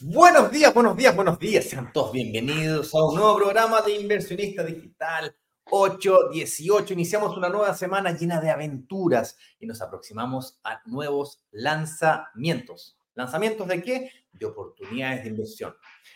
Buenos días, buenos días, buenos días. Sean todos bienvenidos a un nuevo programa de Inversionista Digital 818. Iniciamos una nueva semana llena de aventuras y nos aproximamos a nuevos lanzamientos. ¿Lanzamientos de qué? De oportunidades de inversión.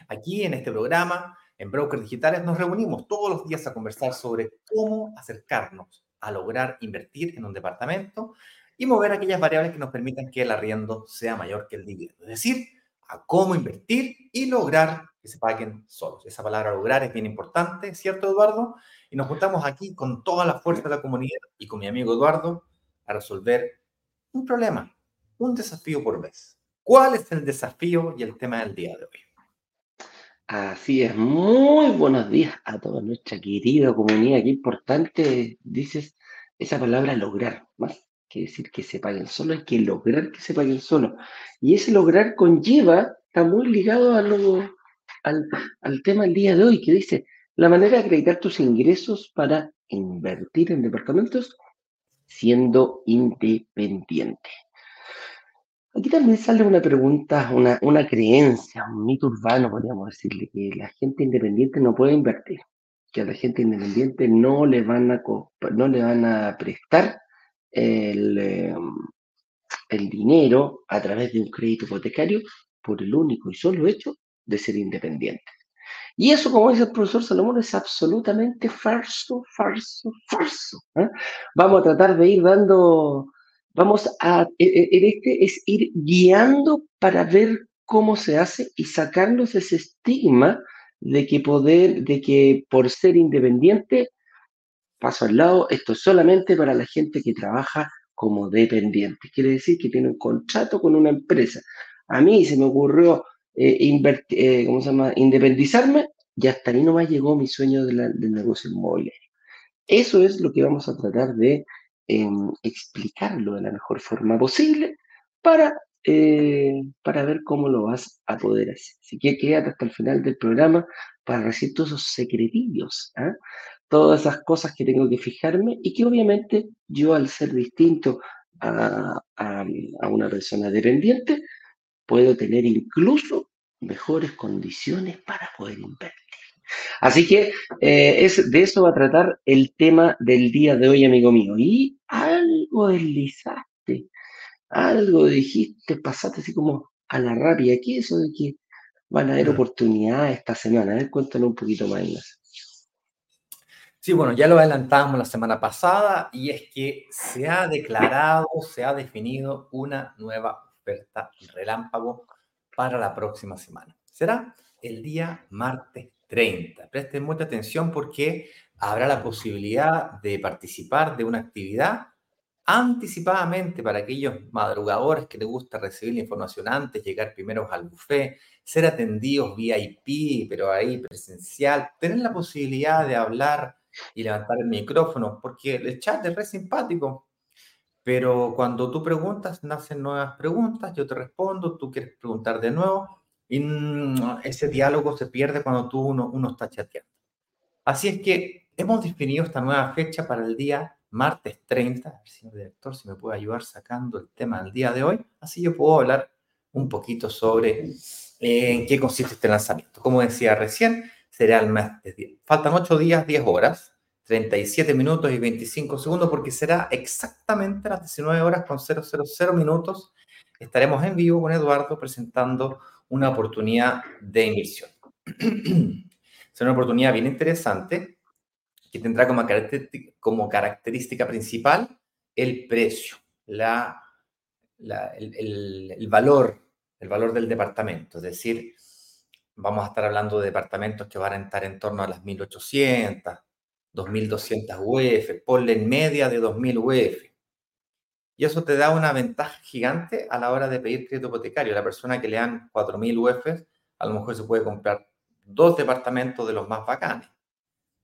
Aquí en este programa, en Brokers Digitales, nos reunimos todos los días a conversar sobre cómo acercarnos a lograr invertir en un departamento y mover aquellas variables que nos permitan que el arriendo sea mayor que el dividendo. Es decir, a cómo invertir y lograr que se paguen solos. Esa palabra lograr es bien importante, ¿cierto, Eduardo? Y nos juntamos aquí con toda la fuerza de la comunidad y con mi amigo Eduardo a resolver un problema, un desafío por vez. ¿Cuál es el desafío y el tema del día de hoy? Así es, muy buenos días a toda nuestra querida comunidad. Qué importante dices esa palabra lograr, más que decir que se paguen solo, hay que lograr que se paguen solo. Y ese lograr conlleva, está muy ligado al, al tema del día de hoy, que dice, la manera de acreditar tus ingresos para invertir en departamentos siendo independiente. Aquí también sale una pregunta, una, una creencia, un mito urbano, podríamos decirle, que la gente independiente no puede invertir, que a la gente independiente no le van a, no le van a prestar el, em, el dinero a través de un crédito hipotecario por el único y solo hecho de ser independiente. Y eso, como dice el profesor Salomón, es absolutamente falso, falso, falso. ¿eh? Vamos a tratar de ir dando, vamos a, e, e, este es ir guiando para ver cómo se hace y sacarnos ese estigma de que poder, de que por ser independiente paso al lado, esto es solamente para la gente que trabaja como dependiente. Quiere decir que tiene un contrato con una empresa. A mí se me ocurrió eh, eh, ¿cómo se llama? independizarme y hasta ahí nomás llegó mi sueño del negocio inmobiliario. Eso es lo que vamos a tratar de em, explicarlo de la mejor forma posible para, eh, para ver cómo lo vas a poder hacer. Así que quédate hasta el final del programa para recibir todos esos secretillos. Todas esas cosas que tengo que fijarme y que obviamente yo al ser distinto a, una persona dependiente, puedo tener incluso mejores condiciones para poder invertir. Así que eh, es, de eso va a tratar el tema del día de hoy, amigo mío. Y algo deslizaste, algo dijiste, pasaste así como a la rabia. ¿Qué es eso de que van a haber oportunidades esta semana? A ver, cuéntanos un poquito más, Ignacio. Sí, bueno, ya lo adelantamos la semana pasada y es que se ha declarado, se ha definido una nueva oferta relámpago para la próxima semana. Será el día martes 30. Presten mucha atención porque habrá la posibilidad de participar de una actividad anticipadamente para aquellos madrugadores que les gusta recibir la información antes, llegar primero al buffet, ser atendidos VIP, pero ahí presencial, tener la posibilidad de hablar y levantar el micrófono, porque el chat es re simpático, pero cuando tú preguntas, nacen nuevas preguntas, yo te respondo, tú quieres preguntar de nuevo, y mm, ese diálogo se pierde cuando tú uno, uno está chateando. Así es que hemos definido esta nueva fecha para el día martes 30. señor director, si me puede ayudar sacando el tema del día de hoy, así yo puedo hablar un poquito sobre eh, en qué consiste este lanzamiento. Como decía recién, será el mes 10. Faltan 8 días, 10 horas, 37 minutos y 25 segundos, porque será exactamente las 19 horas con 000 minutos. Estaremos en vivo con Eduardo presentando una oportunidad de inversión. será una oportunidad bien interesante que tendrá como característica, como característica principal el precio, la, el, el valor, el valor del departamento, es decir, vamos a estar hablando de departamentos que van a estar en torno a las 1.800, 2.200 UF, ponle en media de 2.000 UF. Y eso te da una ventaja gigante a la hora de pedir crédito hipotecario. La persona que le dan 4.000 UF, a lo mejor se puede comprar dos departamentos de los más bacanes.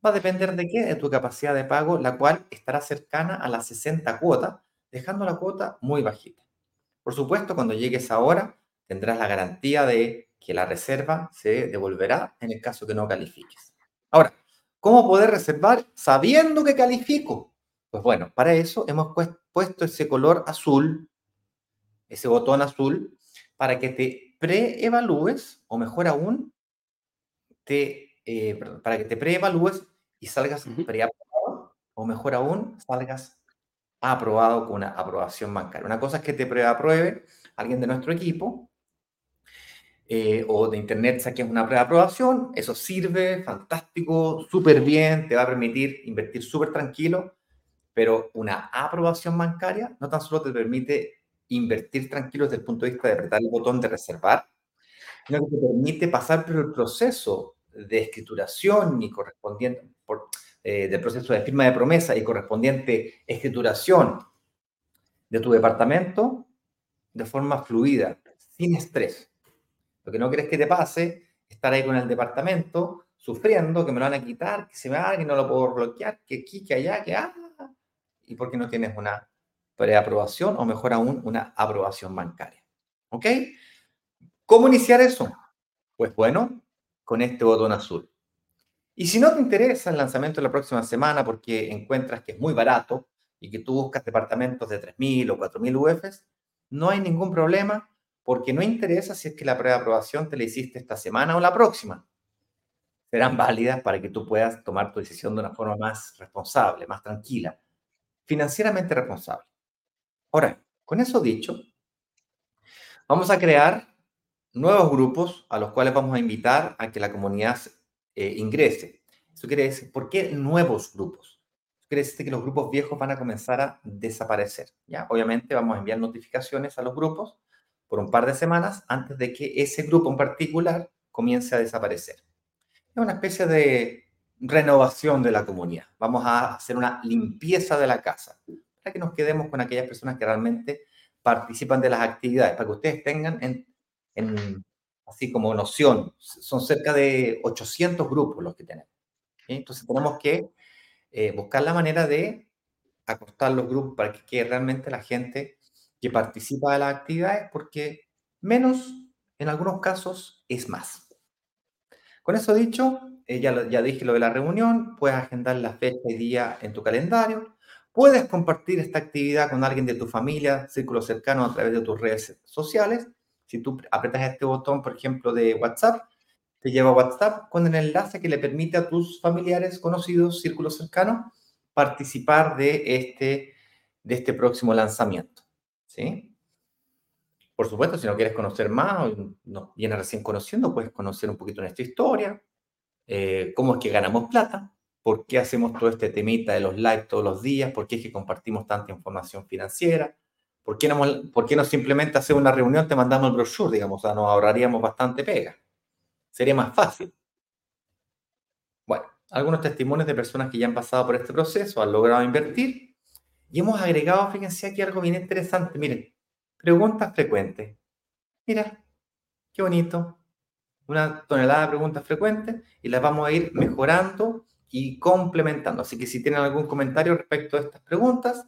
va a depender de qué, de tu capacidad de pago, la cual estará cercana a las 60 cuotas, dejando la cuota muy bajita. Por supuesto, cuando llegues ahora, tendrás la garantía de que la reserva se devolverá en el caso que no califiques. Ahora, ¿cómo poder reservar sabiendo que califico? Pues bueno, para eso hemos puesto ese color azul, ese botón azul, para que te preevalúes, o mejor aún, te, eh, para que te preevalúes y salgas preaprobado, o mejor aún, salgas aprobado con una aprobación bancaria. Una cosa es que te preapruebe alguien de nuestro equipo, eh, o de internet saques una preaprobación, eso sirve, fantástico, súper bien, te va a permitir invertir súper tranquilo, pero una aprobación bancaria no tan solo te permite invertir tranquilo desde el punto de vista de apretar el botón de reservar, sino que te permite pasar por el proceso de escrituración y correspondiente, por, eh, del proceso de firma de promesa y correspondiente escrituración de tu departamento de forma fluida, sin estrés. Lo que no quieres que te pase estar ahí con el departamento sufriendo que me lo van a quitar, que se me va, que no lo puedo bloquear, que aquí, que allá, que ah, y porque no tienes una preaprobación o mejor aún una aprobación bancaria. ¿Ok? ¿Cómo iniciar eso? Pues bueno, con este botón azul. Y si no te interesa el lanzamiento de la próxima semana porque encuentras que es muy barato y que tú buscas departamentos de 3.000 o 4.000 UFs, no hay ningún problema porque no interesa si es que la preaprobación te la hiciste esta semana o la próxima. Serán válidas para que tú puedas tomar tu decisión de una forma más responsable, más tranquila, financieramente responsable. Ahora, con eso dicho, vamos a crear nuevos grupos a los cuales vamos a invitar a que la comunidad eh, ingrese. Eso quiere decir, ¿por qué nuevos grupos? Quiere decir que los grupos viejos van a comenzar a desaparecer. ¿ya? Obviamente vamos a enviar notificaciones a los grupos por un par de semanas antes de que ese grupo en particular comience a desaparecer. Es una especie de renovación de la comunidad. Vamos a hacer una limpieza de la casa para que nos quedemos con aquellas personas que realmente participan de las actividades, para que ustedes tengan en, en así como noción, son cerca de 800 grupos los que tenemos. Entonces tenemos que eh, buscar la manera de acostar los grupos para que quede realmente la gente que participa de las actividades, porque menos en algunos casos es más. Con eso dicho, eh, ya, ya dije lo de la reunión, puedes agendar la fecha y día en tu calendario, puedes compartir esta actividad con alguien de tu familia, círculo cercano a través de tus redes sociales si tú apretas este botón, por ejemplo, de WhatsApp, te lleva a WhatsApp con el enlace que le permite a tus familiares, conocidos, círculos cercanos, participar de este, de este próximo lanzamiento. ¿Sí? Por supuesto, si no quieres conocer más, nos vienes recién conociendo, puedes conocer un poquito nuestra historia, eh, cómo es que ganamos plata, por qué hacemos todo este temita de los likes todos los días, por qué es que compartimos tanta información financiera, ¿Por qué, no, ¿Por no simplemente hacer una reunión, te mandamos el brochure, digamos? Nos ahorraríamos bastante pega. Sería más fácil. Bueno, algunos testimonios de personas que ya han pasado por este proceso, han logrado invertir y hemos agregado, fíjense aquí algo bien interesante. Miren, preguntas frecuentes. Mira, qué bonito. Una tonelada de preguntas frecuentes y las vamos a ir mejorando y complementando. Así que si tienen algún comentario respecto a estas preguntas,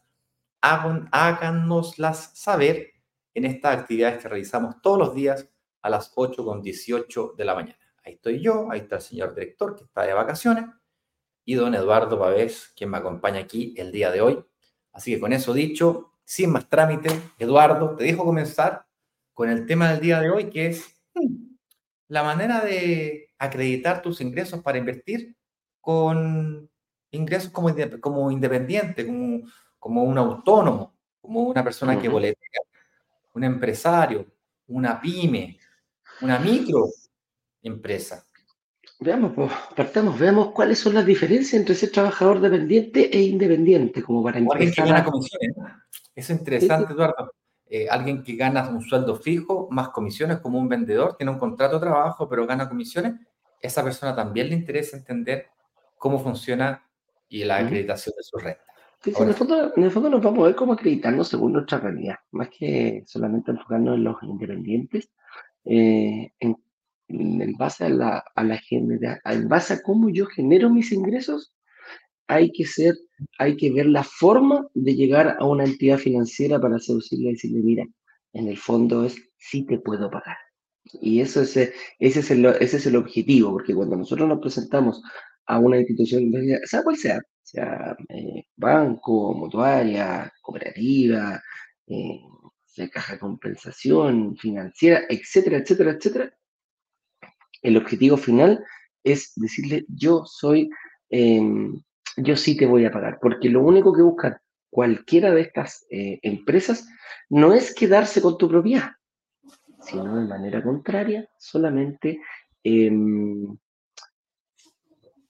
háganoslas saber en estas actividades que realizamos todos los días a las 8 con 18 de la mañana. Ahí estoy yo, ahí está el señor director que está de vacaciones y don Eduardo Pavés, quien me acompaña aquí el día de hoy. Así que con eso dicho, sin más trámite, Eduardo, te dejo comenzar con el tema del día de hoy, que es hmm, la manera de acreditar tus ingresos para invertir con ingresos como, como independiente, como como un autónomo, como una persona que boletea, un empresario, una pyme, una micro empresa. Veamos, pues, partamos, veamos cuáles son las diferencias entre ser trabajador dependiente e independiente, como para Alguien que gana comisiones. Es interesante, Eduardo. Eh, alguien que gana un sueldo fijo, más comisiones como un vendedor, tiene un contrato de trabajo, pero gana comisiones, esa persona también le interesa entender cómo funciona y la acreditación de su renta en, el fondo, en el fondo nos vamos a ver cómo acreditarnos según nuestra realidad, más que solamente enfocarnos en los independientes. Eh, en, en base a la, a la en base a cómo yo genero mis ingresos, hay que ser, hay que ver la forma de llegar a una entidad financiera para seducirle y decirle, mira, en el fondo es si te puedo pagar. Y eso es, ese, es el, ese es el objetivo, porque cuando nosotros nos presentamos a una institución, sea cual sea, sea eh, banco, mutuaria, cooperativa, eh, sea caja de compensación financiera, etcétera, etcétera, etcétera, el objetivo final es decirle, yo soy, em, yo sí te voy a pagar, porque lo único que buscan cualquiera de estas eh, empresas no es quedarse con tu propiedad, sino de manera contraria, solamente em,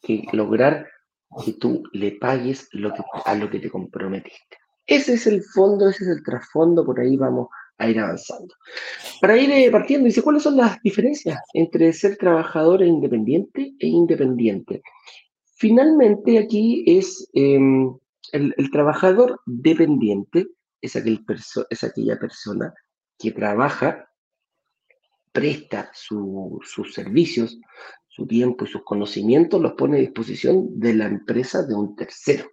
que lograr que tú le pagues lo que, a lo que te comprometiste. Ese es el fondo, ese es el trasfondo, por ahí vamos a ir avanzando. Para ir eh, partiendo, dice, ¿cuáles son las diferencias entre ser trabajador independiente e independiente? Finalmente aquí es em, el, trabajador dependiente, es, aquel es aquella persona que trabaja, presta sus servicios, su tiempo y sus conocimientos, los pone a disposición de la empresa de un tercero.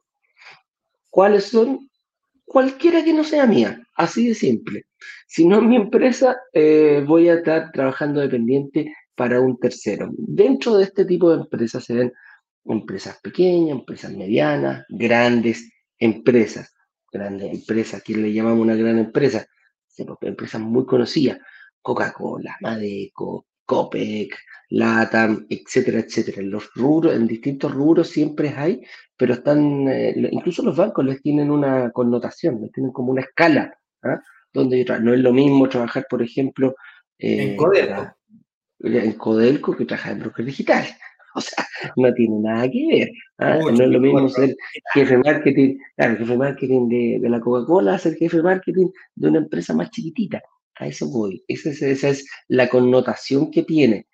¿Cuáles son? Cualquiera que no sea mía, así de simple. Si no es mi empresa, eh, voy a estar trabajando dependiente para un tercero. Dentro de este tipo de empresas se ven empresas pequeñas, empresas medianas, grandes empresas. Grandes empresas, ¿quién le llamamos una gran empresa? Empresas muy conocidas, Coca-Cola, Madeco, Copec, LATAM, etcétera, etcétera. Los rubros, en distintos rubros siempre hay, pero están, eh, incluso los bancos les tienen una connotación, les tienen como una escala, ¿ah? donde no es lo mismo trabajar, por ejemplo, en eh, Codelco. en Codelco que trabajar en broker digital. O sea, no tiene nada que ver. ¿ah? no es lo mismo ser jefe marketing, claro, jefe de marketing de, de la Coca-Cola, ser jefe marketing de una empresa más chiquitita. A eso voy. Esa es, esa es la connotación que tiene.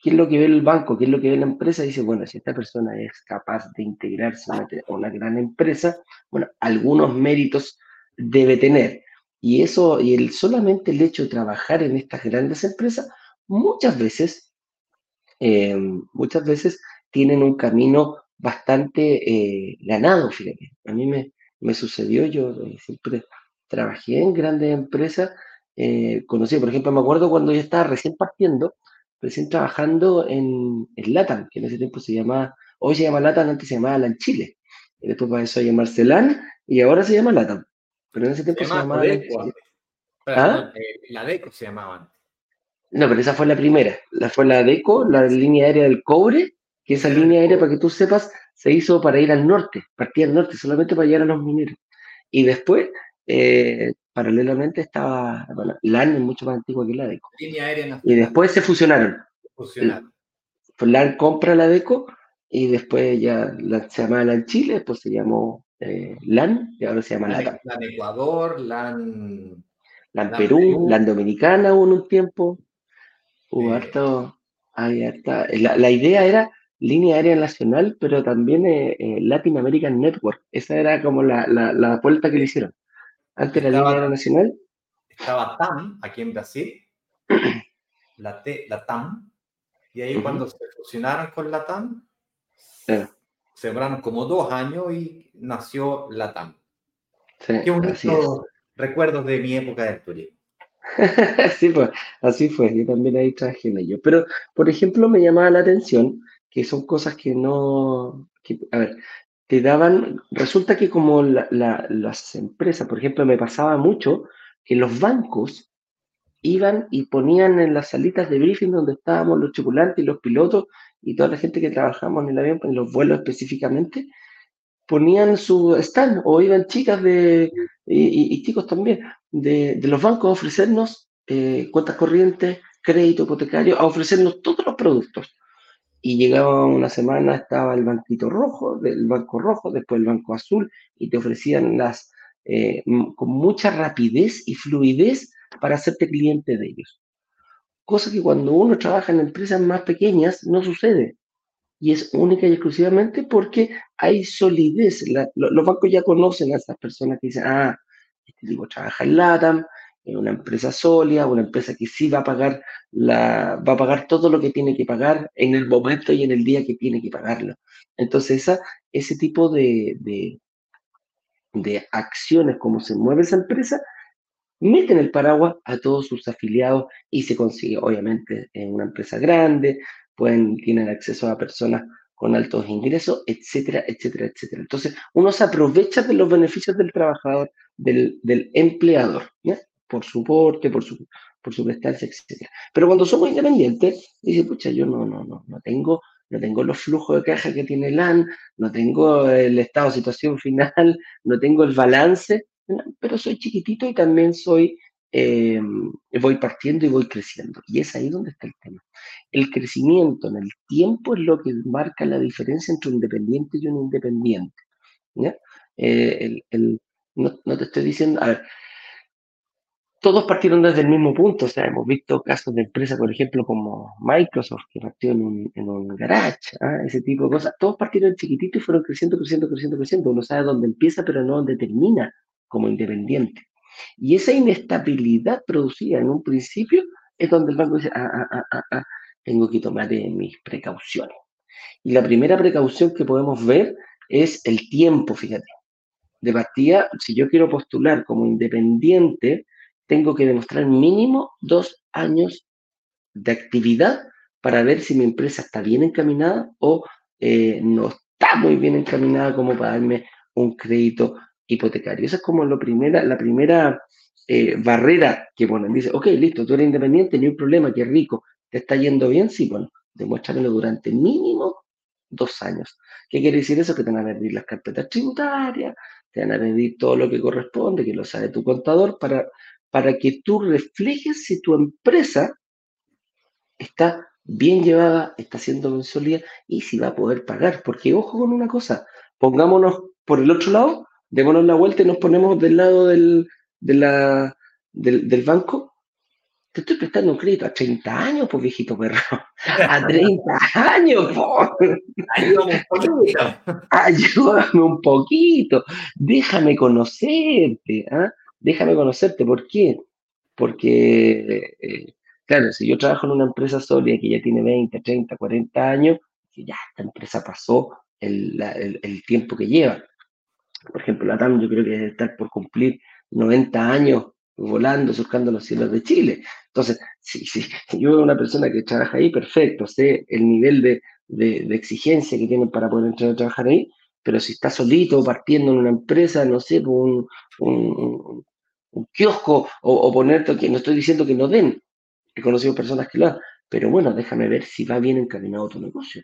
¿Qué es lo que ve el banco? ¿Qué es lo que ve la empresa? Dice, bueno, si esta persona es capaz de integrarse a una, gran empresa, bueno, algunos méritos debe tener. Y eso, y el, solamente el hecho de trabajar en estas grandes empresas, muchas veces, eh, muchas veces tienen un camino bastante eh, ganado, fíjate. A mí me, me sucedió, yo eh, siempre trabajé en grandes empresas conocí. Por ejemplo, me acuerdo cuando yo estaba recién partiendo, recién trabajando en, en LATAM, que en ese tiempo se llamaba, hoy se llama LATAM, antes se llamaba LAN Chile. Y después pasó a llamarse LAN y ahora se llama LATAM. Pero en ese tiempo se, llamaba ¿Ah? Eh, la DECO se llamaba No, pero esa fue la primera. La fue la DECO, la línea aérea del cobre, que esa línea aérea, para que tú sepas, se hizo para ir al norte, partía al norte, solamente para llegar a los mineros. Y después eh, paralelamente estaba, bueno, LAN es mucho más antigua que la DECO. y después se fusionaron. fusionaron. LAN compra la DECO y después ya se llamaba LAN Chile, después se llamó eh, LAN y ahora se llama LAN. LAN Ecuador, LAN... LAN, Perú, LAN Dominicana hubo un tiempo. Hubo harto, La, idea era línea aérea nacional, pero también eh, eh, Latin American Network. Esa era como la, la, la vuelta que le hicieron. Antes la línea nacional. Estaba TAM, aquí en Brasil, la, T, la TAM, y ahí cuando se fusionaron con la TAM, duraron como dos años y nació la TAM. Sí, Qué bonito recuerdos de mi época de turismo. sí, pues, así fue, yo también ahí trabajé en ello. Pero, por ejemplo, me llamaba la atención que son cosas que no, a ver, te daban, resulta que como las empresas, por ejemplo, me pasaba mucho que los bancos iban y ponían en las salitas de briefing donde estábamos los tripulantes y los pilotos y toda la gente que trabajamos en el avión, en los vuelos específicamente, ponían su stand o iban chicas de, y, chicos también de, los bancos a ofrecernos eh, cuentas corrientes, crédito hipotecario, a ofrecernos todos los productos y llegaba una semana, estaba el banquito rojo, del banco rojo, después el banco azul, y te ofrecían las eh, con mucha rapidez y fluidez para hacerte cliente de ellos. Cosa que cuando uno trabaja en empresas más pequeñas no sucede. Y es única y exclusivamente porque hay solidez. los bancos ya conocen a esas personas que dicen, ah, este tipo trabaja en LATAM, una empresa sólida, una empresa que sí va a pagar la, va a pagar todo lo que tiene que pagar en el momento y en el día que tiene que pagarlo. Entonces, esa, ese tipo de, de, de acciones, como se mueve esa empresa, meten el paraguas a todos sus afiliados y se consigue, obviamente, en una empresa grande, pueden, tienen acceso a personas con altos ingresos, etcétera, etcétera, etcétera. Entonces, uno se aprovecha de los beneficios del trabajador, del, del empleador, por su porte, por su, por su prestancia, etcétera. Pero cuando somos independientes, dice, pucha, yo no, no, no, no tengo, no tengo los flujos de caja que tiene el AN, no tengo el estado de situación final, no tengo el balance, pero soy chiquitito y también soy, eh, voy partiendo y voy creciendo. Y es ahí donde está el tema. El crecimiento en el tiempo es lo que marca la diferencia entre un independiente y un independiente. Eh, no, te estoy diciendo, a ver, todos partieron desde el mismo punto, o sea, hemos visto casos de empresas, por ejemplo, como Microsoft, que partió en un, en un garage, ¿ah? ese tipo de cosas, todos partieron chiquititos y fueron creciendo, creciendo, creciendo, creciendo, uno sabe dónde empieza, pero no dónde termina como independiente. Y esa inestabilidad producida en un principio es donde el banco dice, ah, ah, ah, ah, ah tengo que tomar eh, mis precauciones. Y la primera precaución que podemos ver es el tiempo, fíjate. De partida, si yo quiero postular como independiente, tengo que demostrar mínimo dos años de actividad para ver si mi empresa está bien encaminada o eh, no está muy bien encaminada como para darme un crédito hipotecario. Esa es como lo primera, la primera eh, barrera que ponen. Dice, ok, listo, tú eres independiente, ni un problema, qué rico, ¿te está yendo bien? Sí, bueno, demuéstramelo durante mínimo dos años. ¿Qué quiere decir eso? Que te van a pedir las carpetas tributarias, te van a pedir todo lo que corresponde, que lo sabe tu contador, para, para que tú reflejes si tu empresa está bien llevada, está siendo bien y si va a poder pagar. Porque ojo con una cosa, pongámonos por el otro lado démonos la vuelta y nos ponemos del lado del, de la, del, banco. Te estoy prestando un crédito a 30 años, pues viejito perro. A 30 años. Ayúdame un poquito. Ayúdame un poquito. Déjame conocerte. ¿ah? Déjame conocerte. ¿Por qué? Porque, eh, claro, si yo trabajo en una empresa sólida que ya tiene 20, 30, 40 años, que ya esta empresa pasó el, el, el tiempo que lleva por ejemplo, la TAM yo creo que debe estar por cumplir 90 años volando, surcando los cielos de Chile. Entonces, si, si yo veo una persona que trabaja ahí, perfecto, sé el nivel de, de, exigencia que tienen para poder entrar a trabajar ahí, pero si está solito, partiendo en una empresa, no sé, un, un, un kiosco o, o, ponerte, que no estoy diciendo que no den, he conocido personas que lo han, pero bueno, déjame ver si va bien encaminado tu negocio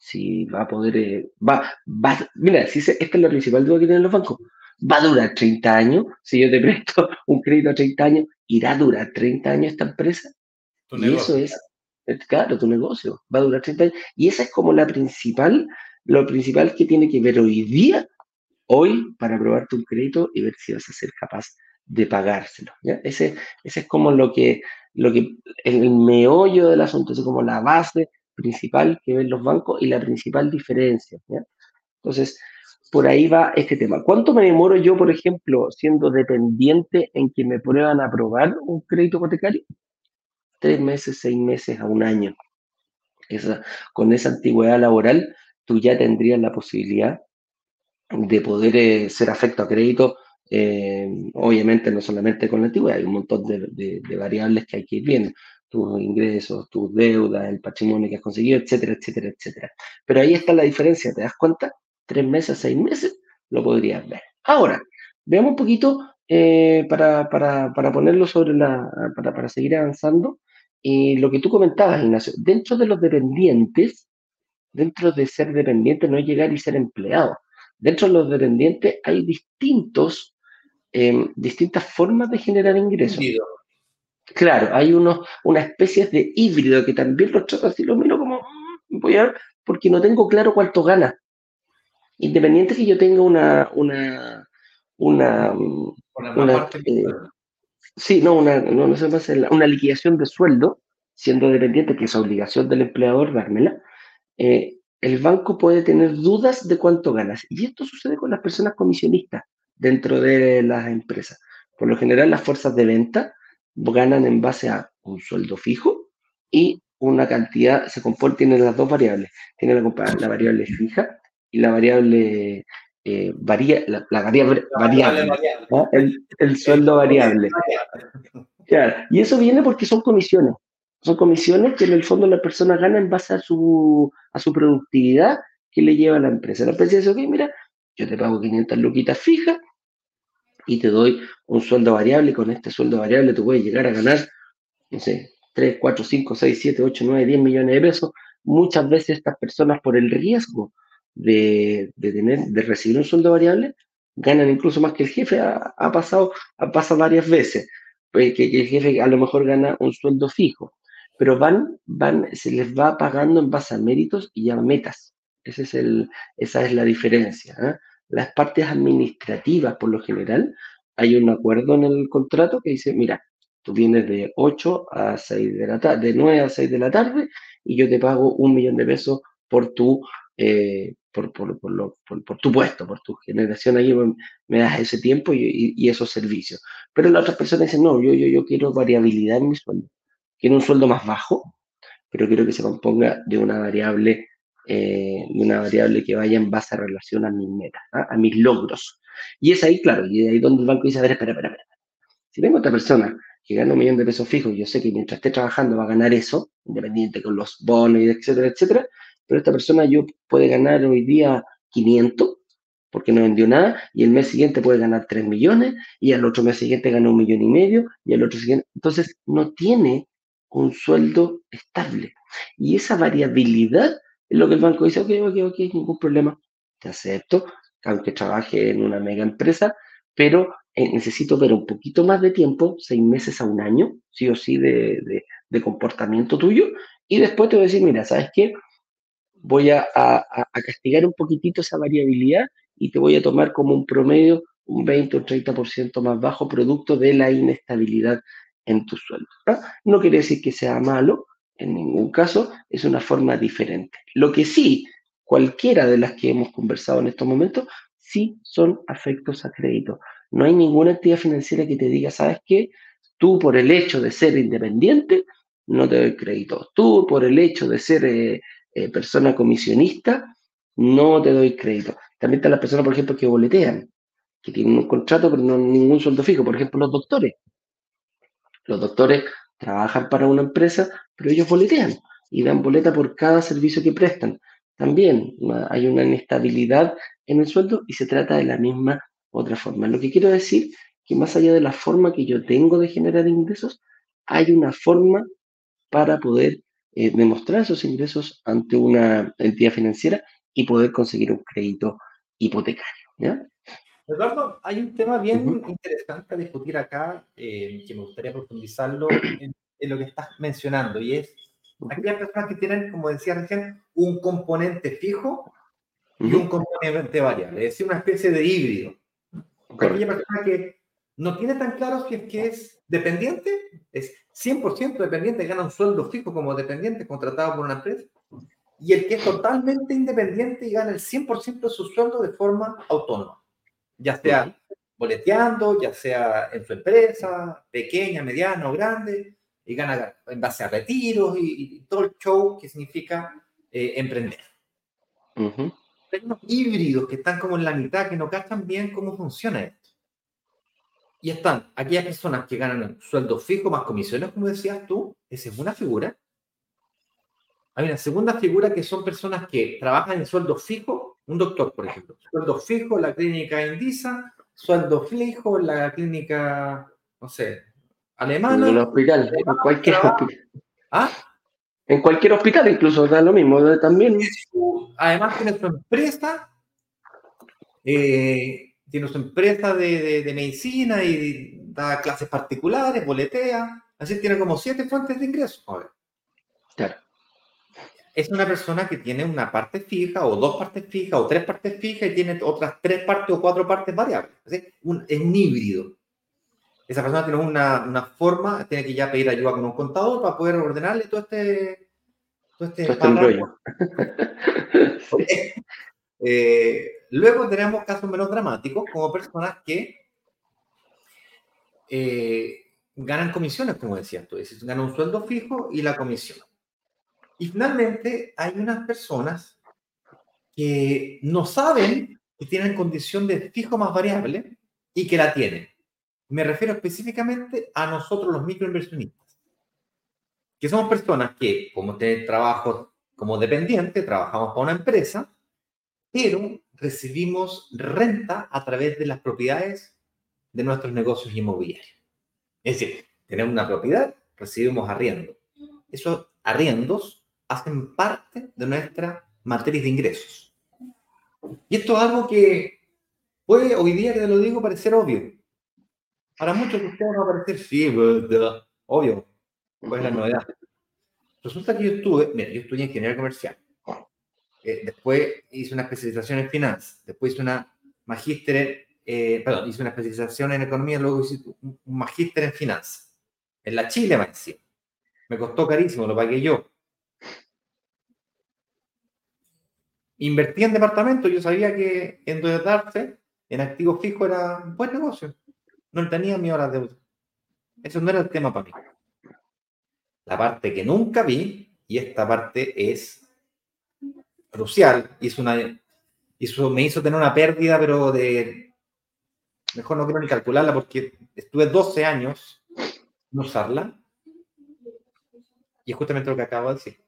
si va a poder, eh, va, va, mira, si esta es la principal duda que tienen los bancos, va a durar 30 años, si yo te presto un crédito a 30 años, ¿irá a durar 30 años esta empresa? y eso es, claro, tu negocio, va a durar 30 años. Y esa es como la principal, lo principal que tiene que ver hoy día, hoy, para aprobarte un crédito y ver si vas a ser capaz de pagárselo. ¿ya? Ese, ese es como lo que, lo que, el meollo del asunto, es como la base principal que ven los bancos y la principal diferencia. Entonces, por ahí va este tema. ¿Cuánto me demoro yo, por ejemplo, siendo dependiente en que me prueban a aprobar un crédito hipotecario? Tres meses, seis meses a un año. Con esa antigüedad laboral, tú ya tendrías la posibilidad de poder eh, ser afecto a crédito, eh, obviamente no solamente con la antigüedad, hay un montón de, de variables que hay que ir viendo tus ingresos, tus deudas, el patrimonio que has conseguido, etcétera, etcétera, etcétera. Pero ahí está la diferencia, ¿te das cuenta? Tres meses, seis meses, lo podrías ver. Ahora, veamos un poquito eh, para, para, para, ponerlo sobre la, para, para seguir avanzando. Y lo que tú comentabas, Ignacio, dentro de los dependientes, dentro de ser dependiente no llegar y ser empleado. Dentro de los dependientes hay distintos, eh, distintas formas de generar ingresos. Claro, hay unos, una especie de híbrido que también los trato así, lo miro como, mm, voy a ver, porque no tengo claro cuánto gana. Independiente que yo tenga una, una, una, una, eh, sí, no, una, no, no sé más, una liquidación de sueldo, siendo dependiente, que es obligación del empleador dármela, eh, el banco puede tener dudas de cuánto ganas. Y esto sucede con las personas comisionistas dentro de las empresas. Por lo general, las fuerzas de venta ganan en base a un sueldo fijo y una cantidad, se compone, tiene las dos variables. Tiene la, la variable fija y la variable eh, varía, la, variable, variable, el, sueldo variable. y eso viene porque son comisiones. Son comisiones que en el fondo la persona gana en base a su, a su productividad que le lleva a la empresa. La empresa dice, ok, mira, yo te pago 500 luquitas fijas y te doy un sueldo variable. Con este sueldo variable tú puedes llegar a ganar, no sé, 3, 4, 5, 6, 7, 8, 9, 10 millones de pesos. Muchas veces estas personas por el riesgo de, tener, de recibir un sueldo variable, ganan incluso más que el jefe. Ha, pasado, ha pasado varias veces. Pues que, el jefe a lo mejor gana un sueldo fijo, pero van, van, se les va pagando en base a méritos y a metas. Ese es el, esa es la diferencia. ¿eh? Las partes administrativas, por lo general, hay un acuerdo en el contrato que dice, mira, tú vienes de 8 a 6 de la tarde, de 9 a 6 de la tarde, y yo te pago un millón de pesos por tu, eh, por, por, por, lo, por, tu puesto, por tu generación ahí, me, das ese tiempo y, y, esos servicios. Pero la otra persona dice, no, yo, yo, yo quiero variabilidad en mi sueldo. Quiero un sueldo más bajo, pero quiero que se componga de una variable, eh, de una variable que vaya en base a relación a mis metas, ¿ah? a mis logros. Y es ahí, claro, y ahí donde el banco dice, a ver, espera, espera, espera. Si tengo otra persona que gana un millón de pesos fijos, yo sé que mientras esté trabajando va a ganar eso, independiente con los bonos, etcétera, etcétera, pero esta persona yo puede ganar hoy día 500 porque no vendió nada y el mes siguiente puede ganar 3 millones y al otro mes siguiente gana un millón y medio y al otro siguiente. Entonces no tiene un sueldo estable. Y esa variabilidad es lo que el banco dice, ok, ok, ok, ningún problema, te acepto, aunque trabaje en una mega empresa, pero eh, necesito ver un poquito más de tiempo, seis meses a un año, sí o sí, de, de, comportamiento tuyo, y después te voy a decir, mira, ¿sabes qué? voy a, castigar un poquitito esa variabilidad y te voy a tomar como un promedio un 20 o 30% más bajo producto de la inestabilidad en tu sueldo. ¿no? quiere decir que sea malo, en ningún caso, es una forma diferente. Lo que sí, cualquiera de las que hemos conversado en estos momentos, sí son afectos a crédito. No hay ninguna entidad financiera que te diga, ¿sabes qué? Tú por el hecho de ser independiente, no te doy crédito. Tú por el hecho de ser eh, eh, persona comisionista, no te doy crédito. También están las personas, por ejemplo, que boletean, que tienen un contrato pero no ningún sueldo fijo. Por ejemplo, los doctores. Los doctores trabajan para una empresa, pero ellos boletean y dan boleta por cada servicio que prestan. También hay una inestabilidad en el sueldo y se trata de la misma otra forma. Lo que quiero decir que más allá de la forma que yo tengo de generar ingresos, hay una forma para poder eh, demostrar esos ingresos ante una entidad financiera y poder conseguir un crédito hipotecario. ¿ya? Eduardo, hay un tema bien interesante a discutir acá, eh, que me gustaría profundizarlo en, lo que estás mencionando, y es aquellas personas que tienen, como decía recién, un componente fijo y un componente variable, es decir, una especie de híbrido. Aquella persona que no tiene tan claro si es que es dependiente, es 100% dependiente, gana un sueldo fijo como dependiente contratado por una empresa, y el que es totalmente independiente y gana el 100% de su sueldo de forma autónoma, ya sea boleteando, ya sea en su empresa, pequeña, mediana o grande, y gana en base a retiros y, todo el show que significa eh, emprender. Hay unos híbridos que están como en la mitad, que no cachan bien cómo funciona esto. Y están aquellas personas que ganan sueldo fijo más comisiones, como decías tú, esa es una figura. Hay una segunda figura que son personas que trabajan en sueldo fijo, un doctor, por ejemplo, sueldo fijo en la clínica Indisa, sueldo fijo en la clínica, no sé, alemana. En el hospital, en cualquier hospital. ¿Ah? En cualquier hospital incluso da lo mismo también. Además tiene su empresa, eh, tiene su empresa de, de, medicina y da clases particulares, boletea, así tiene como siete fuentes de ingresos. Claro. Es una persona que tiene una parte fija o dos partes fijas o tres partes fijas y tiene otras tres partes o cuatro partes variables. Es, un, es un híbrido. Esa persona tiene una, una, forma, tiene que ya pedir ayuda con un contador para poder ordenarle todo este... Todo este, todo este Eh, luego tenemos casos menos dramáticos, como personas que eh, ganan comisiones, como decías tú, es ganan un sueldo fijo y la comisión. Y finalmente hay unas personas que no saben que tienen condición de fijo más variable y que la tienen. Me refiero específicamente a nosotros los microinversionistas, que somos personas que, como te trabajo como dependiente, trabajamos para una empresa, pero recibimos renta a través de las propiedades de nuestros negocios inmobiliarios. Es decir, tenemos una propiedad, recibimos arriendo. Esos arriendos hacen parte de nuestra matriz de ingresos. Y esto es algo que puede, hoy día que te lo digo, parecer obvio. Para muchos de ustedes va a parecer, sí, pues, obvio, pues la novedad. Resulta que yo estuve, mira, yo estudié ingeniería comercial. Eh, después hice una especialización en finanzas. Después hice una magíster, eh, perdón, hice una especialización en economía, luego hice un, magíster en finanzas. En la Chile, me decía. Me costó carísimo, lo pagué yo. Invertí en departamento, yo sabía que endeudarse en activo fijo era un buen negocio. No tenía miedo a las deudas. Eso no era el tema para mí. La parte que nunca vi, y esta parte es crucial, hizo una, hizo, me hizo tener una pérdida, pero de... Mejor no quiero ni calcularla porque estuve 12 años no usarla. Y es justamente lo que acabo de decir.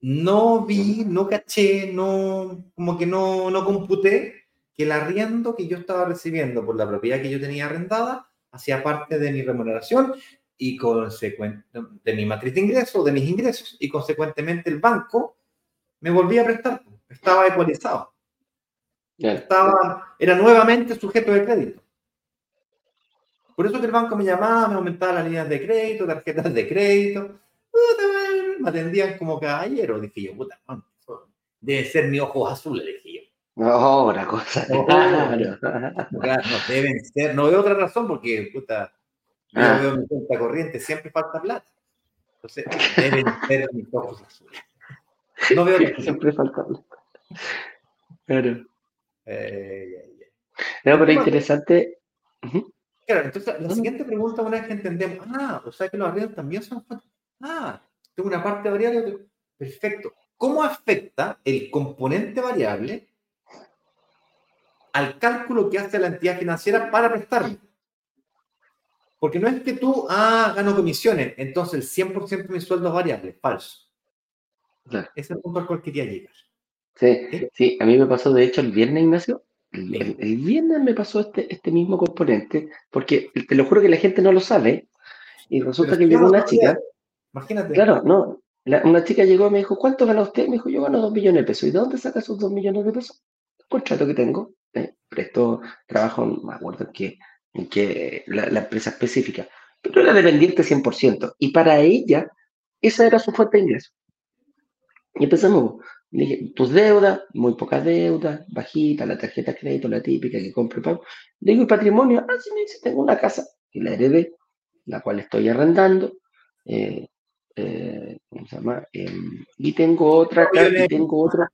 No vi, no caché, no, como que no, no computé que el arriendo que yo estaba recibiendo por la propiedad que yo tenía arrendada hacía parte de mi remuneración y consecuente de mi matriz de ingresos, de mis ingresos, y consecuentemente el banco me volvía a prestar, estaba ecualizado. Estaba, era nuevamente sujeto de crédito. Por eso que el banco me llamaba, me aumentaba las líneas de crédito, tarjetas de crédito, me atendían como caballero, dije yo, puta, debe ser mi ojos azules. No, una cosa. claro. no deben ser, no veo otra razón porque, puta, yo ah. veo mi cuenta corriente, siempre falta plata. Entonces, deben ser mis ojos azules. No veo que siempre falta plata. Claro. Eh, no, pero interesante. Claro, entonces la siguiente pregunta, una vez que entendemos, ah, o sea que los arriendos también son. Ah, tengo una parte variable. Perfecto. ¿Cómo afecta el componente variable al cálculo que hace la entidad financiera para prestarle? Porque no es que tú, ah, gano comisiones, entonces el 100% de mi sueldo es variable, falso. Ese es el punto al cual quería llegar. Sí, sí, a mí me pasó, de hecho, el viernes, Ignacio, el, viernes me pasó este, este mismo componente, porque te lo juro que la gente no lo sabe, y resulta que llegó una chica. Imagínate. Claro, no. una chica llegó y me dijo, ¿cuánto gana usted? Me dijo, yo gano dos millones de pesos. ¿Y de dónde saca esos dos millones de pesos? El contrato que tengo. Eh, presto trabajo, no me acuerdo en qué, en que la, empresa específica, pero era dependiente 100%. Y para ella, esa era su fuente de ingreso. Y empezamos, dije, tus deudas, muy poca deuda, bajita, la tarjeta de crédito, la típica que compro y pago. Le digo, ¿y patrimonio? Ah, sí, me dice, tengo una casa que la heredé, la cual estoy arrendando. Eh, eh, ¿cómo se llama? Em, y tengo otra, y tengo otra,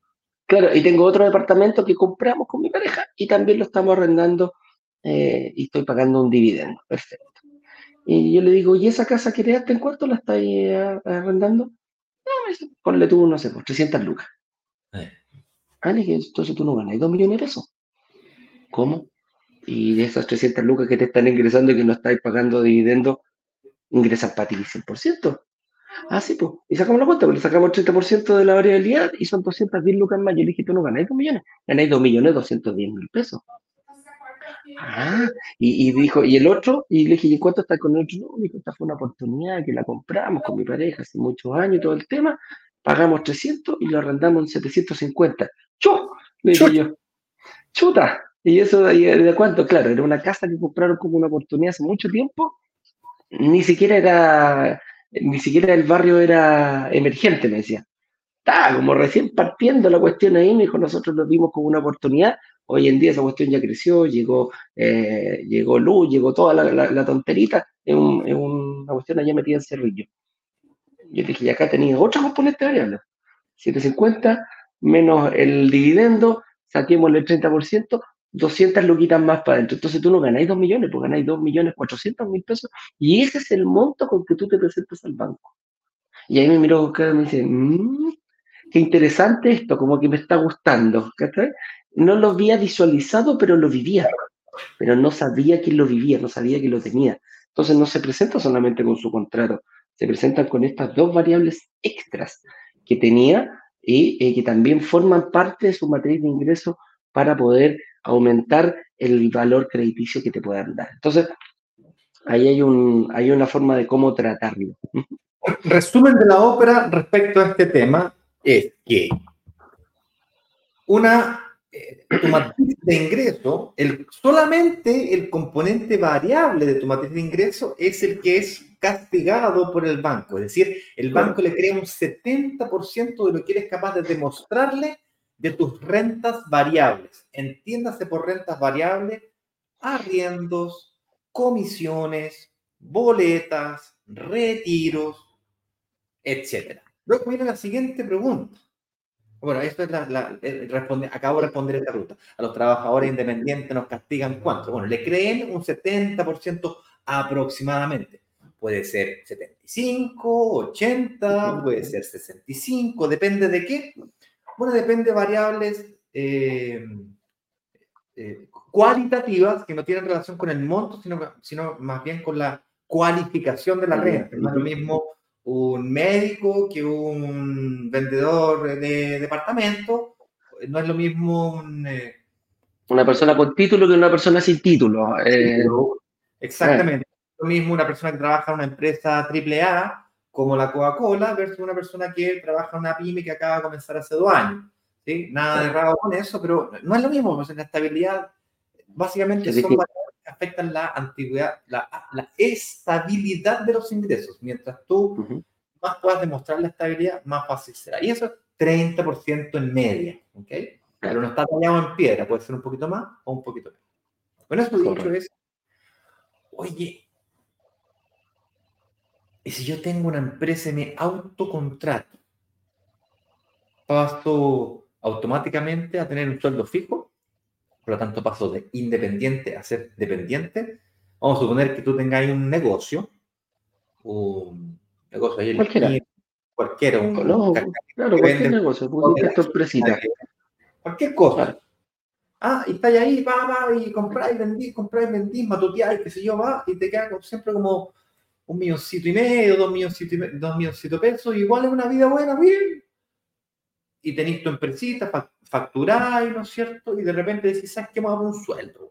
claro, y tengo otro departamento que compramos con mi pareja y también lo estamos arrendando eh, y estoy pagando un dividendo. Perfecto. Y yo le digo, ¿y esa casa que heredaste en cuánto la estáis eh, arrendando? No, ponle tú, no sé, por 300 lucas. Eh. Ah, le dije, entonces tú no ganas 2 millones de pesos. ¿Cómo? Y de esas 300 lucas que te están ingresando y que no estáis pagando dividendo, ingresan para ti 100%. Ah, sí, pues. Y sacamos la cuenta, pues le sacamos el 30% de la variabilidad y son 210 lucas más. Yo le dije, tú no ganáis 2 millones, ganáis 2 millones 210 mil pesos. Ah, y, dijo, ¿y el otro? Y le dije, ¿y cuánto está con el otro? No, dijo, esta fue una oportunidad que la compramos con mi pareja hace muchos años y todo el tema. Pagamos 300 y lo arrendamos en 750. ¡Chu! Le dije yo. ¡Chuta! ¿Y eso de, de cuánto? Claro, era una casa que compraron como una oportunidad hace mucho tiempo. Ni siquiera era, ni siquiera el barrio era emergente, me decía. Estaba como recién partiendo la cuestión ahí, me dijo, nosotros lo vimos como una oportunidad Hoy en día esa cuestión ya creció, llegó, eh, llegó luz, llegó toda la, tonterita, es, una cuestión allá metida en cerrillo. Yo dije, y acá tenía otra componente variable. 750 menos el dividendo, saquemos el 30%, 200 luquitas más para adentro. Entonces tú no ganáis 2 millones, pues ganáis 2 millones 400 mil pesos y ese es el monto con que tú te presentas al banco. Y ahí me miró Oscar y me dice, mmm, qué interesante esto, como que me está gustando. No lo había visualizado, pero lo vivía. Pero no sabía que lo vivía, no sabía que lo tenía. Entonces no se presenta solamente con su contrato, se presentan con estas dos variables extras que tenía y eh, que también forman parte de su matriz de ingreso para poder aumentar el valor crediticio que te puedan dar. Entonces, ahí hay, un, hay una forma de cómo tratarlo. Resumen de la ópera respecto a este tema es que una eh, tu matriz de ingreso, el, solamente el componente variable de tu matriz de ingreso es el que es castigado por el banco. Es decir, el banco le crea un 70% de lo que eres capaz de demostrarle de tus rentas variables. Entiéndase por rentas variables, arriendos, comisiones, boletas, retiros, etc. Luego viene la siguiente pregunta. Bueno, esto es la, eh, responde, acabo de responder esta ruta. A los trabajadores independientes nos castigan cuánto? Bueno, le creen un 70% aproximadamente. Puede ser 75, 80, puede ser 65, depende de qué. Bueno, depende de variables eh, eh, cualitativas que no tienen relación con el monto, sino, sino más bien con la cualificación de la renta. No es lo mismo un médico que un vendedor de departamento. No es lo mismo eh, una persona con título que una persona sin título. Exactamente. Lo mismo una persona que trabaja en una empresa AAA como la Coca-Cola versus una persona que trabaja en una pyme que acaba de comenzar hace dos años. ¿sí? Nada de raro con eso, pero no es lo mismo, pues la estabilidad básicamente son variables que afectan la antigüedad, la, la, estabilidad de los ingresos. Mientras tú más puedas demostrar la estabilidad, más fácil será. Y eso es 30% en media, ¿ok? Pero no está tallado en piedra, puede ser un poquito más o un poquito menos. Bueno, eso dicho es, oye, y si yo tengo una empresa y me autocontrato, paso automáticamente a tener un sueldo fijo, por lo tanto paso de independiente a ser dependiente. Vamos a suponer que tú tengas un negocio, un negocio ahí cualquiera, cualquiera, un, claro, cualquier negocio, cualquier cosa. Ah, y estáis ahí, va, va, y compráis, vendís, compráis, vendís, matuteáis, qué sé yo, va, y te queda siempre como un milloncito y medio, dos milloncitos, dos milloncitos pesos, igual es una vida buena, bien. Y tenéis tu empresita, facturáis, ¿no es cierto? Y de repente decís, ¿sabes qué? Me un sueldo,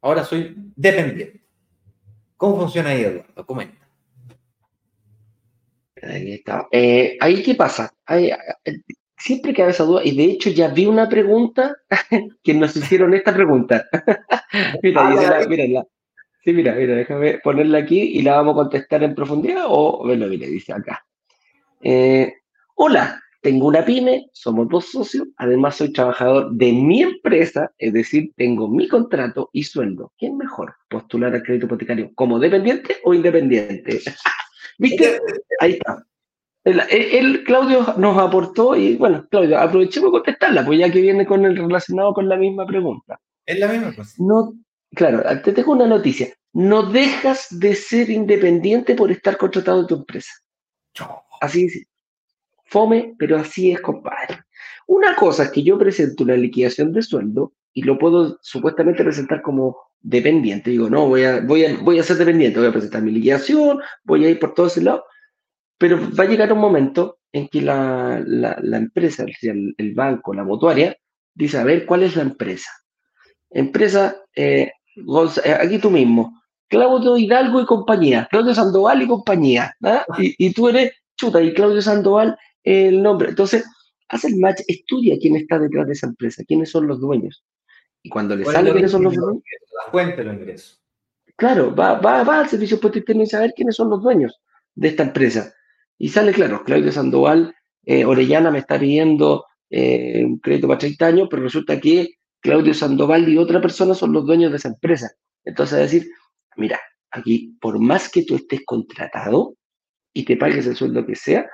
Ahora soy dependiente. ¿Cómo funciona ahí, Eduardo? Comenta. Ahí está. Eh, ahí, ¿qué pasa? Eh, siempre que esa duda, y de hecho ya vi una pregunta que nos hicieron esta pregunta. mira, ah, mira, Sí, mira, mira, déjame ponerla aquí y la vamos a contestar en profundidad o, bueno, mire, dice acá. Eh, hola, tengo una pyme, somos dos socios, además soy trabajador de mi empresa, es decir, tengo mi contrato y sueldo. ¿Quién mejor? ¿Postular al crédito hipotecario como dependiente o independiente? ¿Viste? Ahí está. El, Claudio nos aportó y bueno, Claudio, aprovechemos de contestarla, pues ya que viene con el relacionado con la misma pregunta. Es la misma cosa. No, Claro, te tengo una noticia. No dejas de ser independiente por estar contratado en tu empresa. Así es. Fome, pero así es, compadre. Una cosa es que yo presento una liquidación de sueldo y lo puedo supuestamente presentar como dependiente. Digo, no, voy a, voy a, voy a ser dependiente, voy a presentar mi liquidación, voy a ir por todo ese lado. Pero va a llegar un momento en que la, empresa, el, el, banco, la mutuaria, dice, a ver, ¿cuál es la empresa? Empresa eh, eh, aquí tú mismo, Claudio Hidalgo y compañía, Claudio Sandoval y compañía, ¿ah? y, tú eres chuta, y Claudio Sandoval el nombre. Entonces, haz el match, estudia quién está detrás de esa empresa, quiénes son los dueños. Y cuando le sale quiénes son los dueños. La cuenta los ingresos. Claro, va, va, va al servicio puesto y saber quiénes son los dueños de esta empresa. Y sale claro, Claudio Sandoval, eh, Orellana me está pidiendo eh, un crédito para 30 años, pero resulta que Claudio Sandoval y otra persona son los dueños de esa empresa. Entonces, decir, mira, aquí, por más que tú estés contratado y te pagues el sueldo que sea,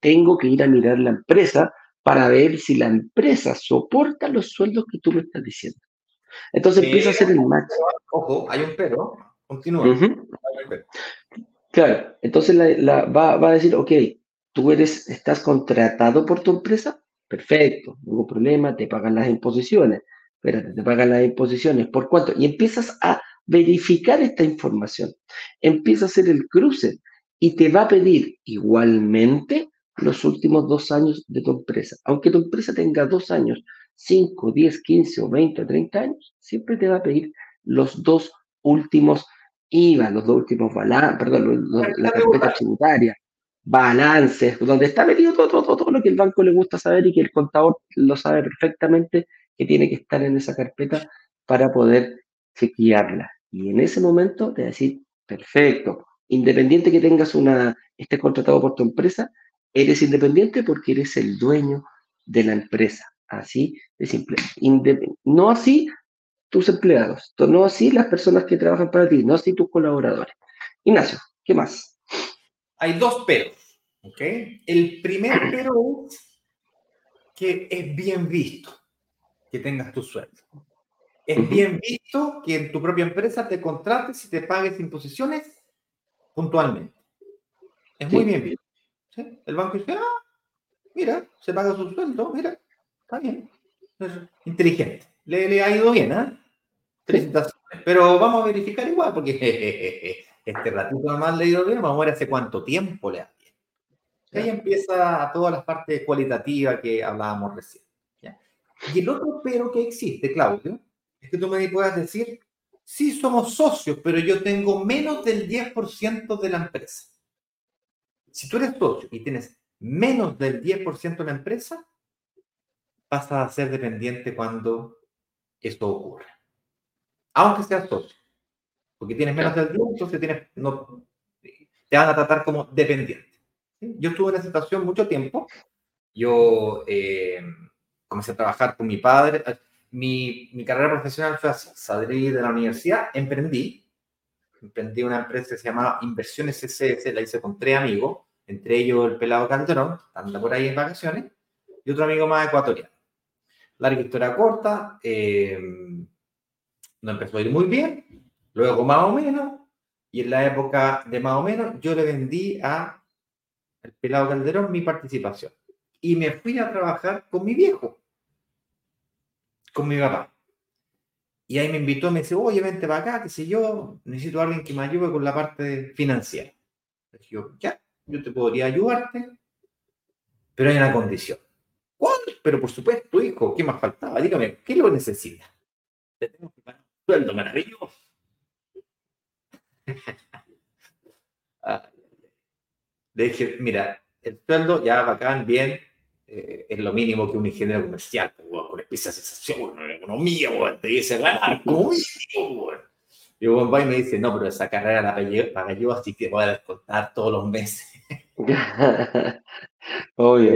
tengo que ir a mirar la empresa para ver si la empresa soporta los sueldos que tú me estás diciendo. Entonces empieza a hacer el match. Ojo, hay un pero, continúa. Claro, entonces la, va, va, a decir, ok, tú eres, estás contratado por tu empresa, perfecto, ningún problema, te pagan las imposiciones, espérate, te pagan las imposiciones, ¿por cuánto? Y empiezas a verificar esta información, empieza a hacer el cruce y te va a pedir igualmente los últimos dos años de tu empresa. Aunque tu empresa tenga dos años, 5, 10, 15 o 20 o 30 años, siempre te va a pedir los dos últimos IVA, los dos últimos balances, perdón, la carpeta tributaria, balances, donde está metido todo, todo, todo, lo que el banco le gusta saber y que el contador lo sabe perfectamente que tiene que estar en esa carpeta para poder chequearla. Y en ese momento te decir, perfecto, independiente que tengas una, estés contratado por tu empresa, eres independiente porque eres el dueño de la empresa. Así de simple. no así tus empleados, no así las personas que trabajan para ti, no así tus colaboradores. Ignacio, ¿qué más? Hay dos peros, ¿ok? El primer pero es que es bien visto que tengas tu sueldo. Es bien visto que en tu propia empresa te contrates y te pagues imposiciones puntualmente. Es muy bien visto. El banco dice, ah, mira, se paga su sueldo, mira, está bien. Es inteligente. Le, ha ido bien, ¿eh? Pero vamos a verificar igual, porque este ratito más le ha ido bien, vamos a ver hace cuánto tiempo le ha bien. Ahí empieza toda la parte cualitativa que hablábamos recién. Y el otro pero que existe, Claudio, es que tú me puedas decir, sí somos socios, pero yo tengo menos del 10% de la empresa. Si tú eres socio y tienes menos del 10% de la empresa, vas a ser dependiente cuando esto ocurra. Aunque seas socio. Porque tienes menos del 10%, entonces tienes, no, te van a tratar como dependiente. Yo estuve en esa situación mucho tiempo. Yo eh, comencé a trabajar con mi padre. Mi, mi carrera profesional fue así. Salí de la universidad, emprendí emprendí una empresa que se llamaba Inversiones SS, la hice con tres amigos, entre ellos el pelado Calderón, anda por ahí en vacaciones, y otro amigo más ecuatoriano. Larga historia corta, eh, no empezó a ir muy bien, luego más o menos, y en la época de más o menos, yo le vendí a el pelado Calderón mi participación. Y me fui a trabajar con mi viejo, con mi papá. Y ahí me invitó, me dice, oye, vente para acá, qué sé yo, necesito a alguien que me ayude con la parte financiera. Le dije yo, ya, yo te podría ayudarte, pero hay una condición. ¿Cuál? Pero por supuesto, hijo, ¿qué más faltaba? Dígame, ¿qué lo necesita? Le tengo que pagar un sueldo maravilloso. Le dije, mira, el sueldo ya bacán, bien, eh, es lo mínimo que un ingeniero comercial, pues, con especialización en economía, te dice ganar como mínimo. Y un y me dice, no, pero esa carrera la pagué, yo, así que voy a descontar todos los meses. Obvio.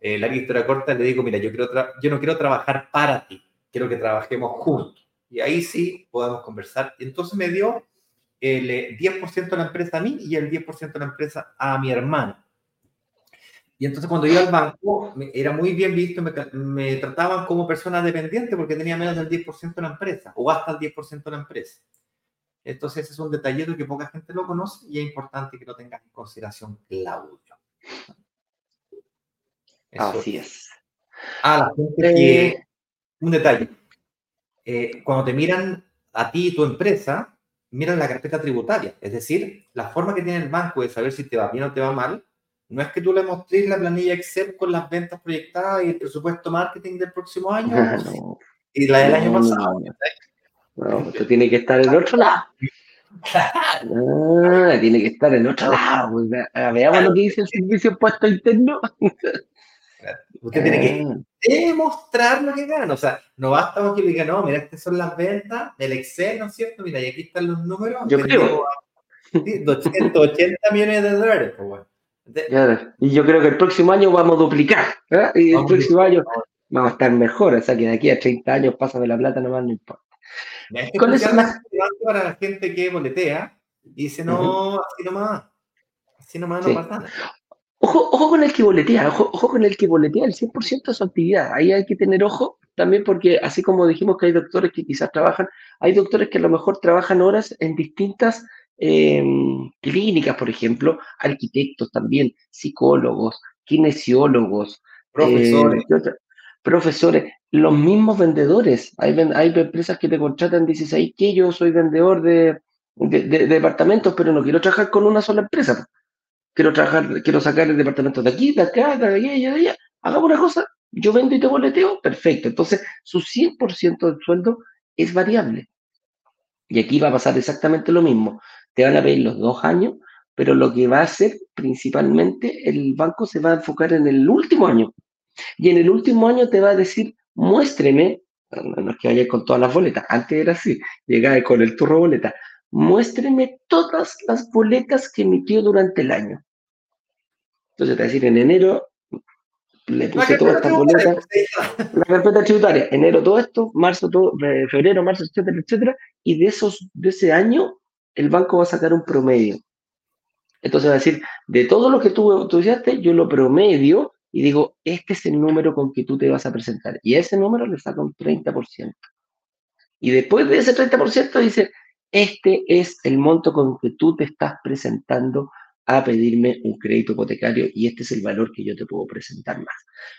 Eh, la historia corta, le digo, mira, yo, quiero yo no quiero trabajar para ti, quiero que trabajemos juntos. Y ahí sí podemos conversar. Entonces me dio el 10% eh, de la empresa a mí y el 10% de la empresa a mi hermano. Y entonces cuando iba al banco, era muy bien visto, me, trataban como persona dependiente porque tenía menos del 10% de la empresa, o hasta el 10% de la empresa. Entonces ese es un detallito que poca gente lo conoce y es importante que lo tengas en consideración, Claudio. Así es. Ah, la gente que... Eh. Un detalle. Eh, cuando te miran a ti y tu empresa, miran la carpeta tributaria. Es decir, la forma que tiene el banco de saber si te va bien o te va mal no es que tú le mostres la planilla Excel con las ventas proyectadas y el presupuesto marketing del próximo año y la del año pasado. No, esto tiene que estar en otro lado. Ah, tiene que estar en otro lado. Pues, veamos lo que dice el servicio puesto interno. Usted tiene que ah. demostrar lo que gana. O sea, no basta con que le diga, no, mira, estas son las ventas del Excel, ¿no es cierto? Mira, y aquí están los números. Yo creo. 280 millones de dólares, pues bueno. Y yo creo que el próximo año vamos a duplicar. ¿eh? Y el próximo año vamos a estar mejor. O sea que de aquí a 30 años pasa de la plata, nomás no importa. Con eso más... para la gente que boletea y dice, no, así nomás. Así nomás no pasa nada. Ojo, ojo con el que boletea, ojo, ojo con el que boletea el 100% de su actividad. Ahí hay que tener ojo también porque así como dijimos que hay doctores que quizás trabajan, hay doctores que a lo mejor trabajan horas en distintas eh, clínicas, por ejemplo, arquitectos también, psicólogos, kinesiólogos, profesores. Eh, profesores, los mismos vendedores. Hay, hay empresas que te contratan, dices ahí que yo soy vendedor de, de, de, departamentos, pero no quiero trabajar con una sola empresa quiero trabajar, quiero sacar el departamento de aquí, de acá, de allá, de allá, hagamos una cosa, yo vendo y te boleteo, perfecto. Entonces, su 100% del sueldo es variable. Y aquí va a pasar exactamente lo mismo. Te van a pedir los dos años, pero lo que va a hacer principalmente, el banco se va a enfocar en el último año. Y en el último año te va a decir, muéstreme, no es que vayas con todas las boletas, antes era así, llegaba con el turro boleta, muéstreme todas las boletas que emitió durante el año. Entonces, te decir, en enero le puse todas estas boletas, la carpeta tributaria, enero todo esto, marzo todo, febrero, marzo, etcétera, etcétera, y de esos, de ese año, el banco va a sacar un promedio. Entonces va a decir, de todo lo que tú estudiaste, yo lo promedio y digo, este es el número con que tú te vas a presentar. Y a ese número le saca un 30%. Y después de ese 30% dice, este es el monto con que tú te estás presentando a pedirme un crédito hipotecario y este es el valor que yo te puedo presentar más.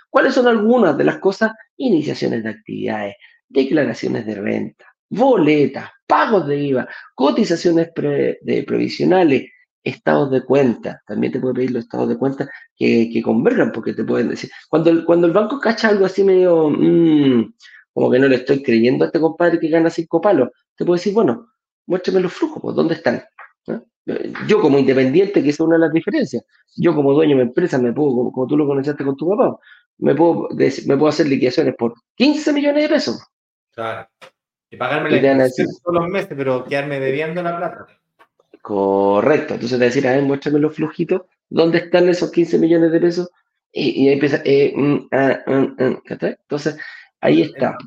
¿Cuáles son algunas de las cosas? Iniciaciones de actividades, declaraciones de renta, boletas, pagos de IVA, cotizaciones de provisionales, estados de cuenta. También te puede pedir los estados de cuenta que, convergan, porque te pueden decir, cuando cuando el banco cacha algo así medio, mmm, como que no le estoy creyendo a este compadre que gana cinco palos, te puede decir, bueno, muéstrame los flujos, pues, ¿dónde están? Yo como independiente, que es una de las diferencias, yo como dueño de mi empresa me puedo, como, tú lo conociste con tu papá, me puedo, me puedo hacer liquidaciones por 15 millones de pesos. Claro. Y pagarme la todos los meses, pero quedarme debiendo la plata. Correcto. Entonces te decir, a ver, muéstrame los flujitos, ¿dónde están esos 15 millones de pesos? Y, ahí empieza, eh, mm, ah, mm, mm, entonces ahí está.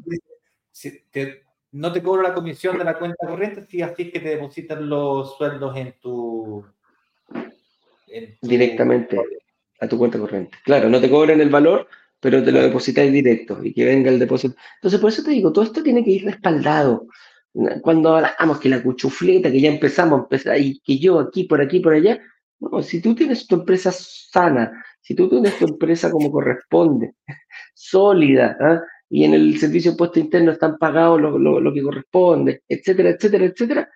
Si te, no te cobro la comisión de la cuenta corriente si así es que te depositan los sueldos en tu, directamente a tu cuenta corriente. Claro, no te cobran el valor, pero te lo depositas directo y que venga el depósito. Entonces, por eso te digo, todo esto tiene que ir respaldado. Cuando hablamos que la cuchufleta, que ya empezamos, y que yo aquí, por aquí, por allá, bueno, si tú tienes tu empresa sana, si tú tienes tu empresa como corresponde, sólida, ¿ah? y en el servicio de impuesto interno están pagados lo, que corresponde, etcétera, etcétera, etcétera,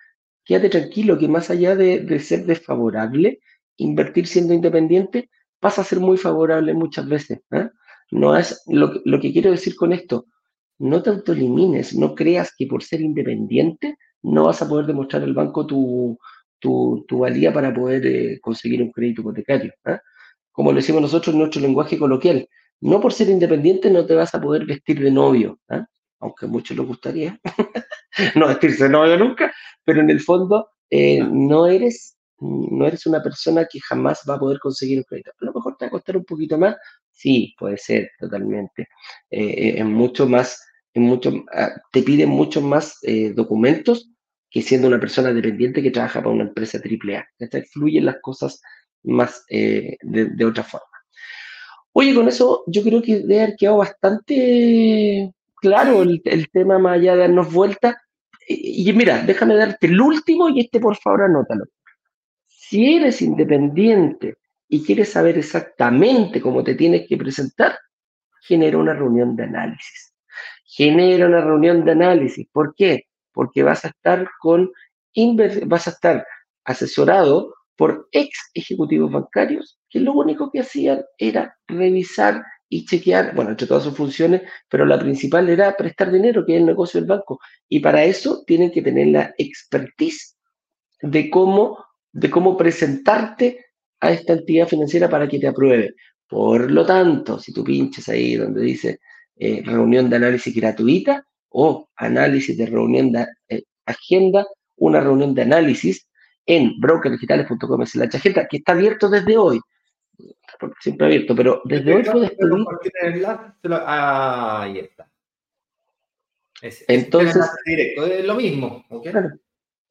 quédate tranquilo que más allá de, ser desfavorable, invertir siendo independiente pasa a ser muy favorable muchas veces. ¿eh? No es lo, lo, que quiero decir con esto, no te autoelimines, no creas que por ser independiente no vas a poder demostrar al banco tu, tu, valía para poder eh, conseguir un crédito hipotecario. ¿eh? Como lo decimos nosotros en nuestro lenguaje coloquial, no por ser independiente no te vas a poder vestir de novio, ¿ah? aunque a muchos les gustaría no vestirse de novio nunca, pero en el fondo eh, no, eres, no eres una persona que jamás va a poder conseguir un crédito. A lo mejor te va a costar un poquito más, sí, puede ser totalmente. Eh, es mucho más, mucho, ah, te piden muchos más eh, documentos que siendo una persona dependiente que trabaja para una empresa AAA. Fluyen las cosas más de otra forma. Oye, con eso yo creo que debe haber bastante claro el, tema más allá de darnos vuelta. Y, mira, déjame darte el último y este por favor anótalo. Si eres independiente y quieres saber exactamente cómo te tienes que presentar, genera una reunión de análisis. Genera una reunión de análisis. ¿Por qué? Porque vas a estar con vas a estar asesorado por ex ejecutivos bancarios que lo único que hacían era revisar y chequear, bueno, entre todas sus funciones, pero la principal era prestar dinero, que es el negocio del banco. Y para eso tienen que tener la expertise de cómo, de cómo presentarte a esta entidad financiera para que te apruebe. Por lo tanto, si tú pinches ahí donde dice eh, reunión de análisis gratuita o análisis de reunión de eh, agenda, una reunión de análisis en brokerdigitales.com agenda, que está abierto desde hoy siempre abierto, pero desde hoy puedes pedir. ahí está. Entonces, directo, es lo mismo.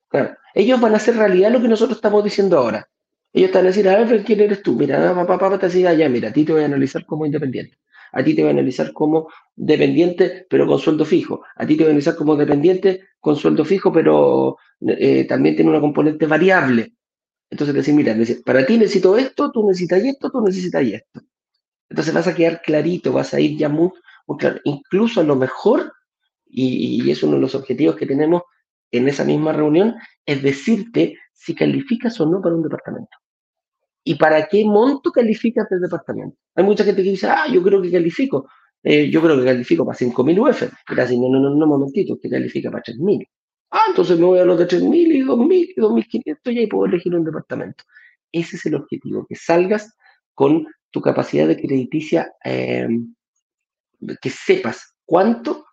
Claro, Ellos van a hacer realidad lo que nosotros estamos diciendo ahora. Ellos te van a decir, a ver, ¿quién eres tú? Mira, papá, papá, te decía, ya, mira, a ti te voy a analizar como independiente. A ti te voy a analizar como dependiente, pero con sueldo fijo. A ti te voy a analizar como dependiente con sueldo fijo, pero eh, también tiene una componente variable. Entonces te decir, mira, para ti necesito esto, tú necesitas esto, tú necesitas esto. Entonces vas a quedar clarito, vas a ir ya muy, claro. Incluso a lo mejor, y, es uno de los objetivos que tenemos en esa misma reunión, es decirte si calificas o no para un departamento. ¿Y para qué monto calificas del departamento? Hay mucha gente que dice, ah, yo creo que califico. Eh, yo creo que califico para 5.000 UF. Gracias, no, no, no, no, momentito, usted califica para 3.000. Ah, entonces me voy a los de 3.000 y 2.000 y 2.500 y ahí puedo elegir un departamento. Ese es el objetivo, que salgas con tu capacidad de crediticia, em, que sepas cuánto,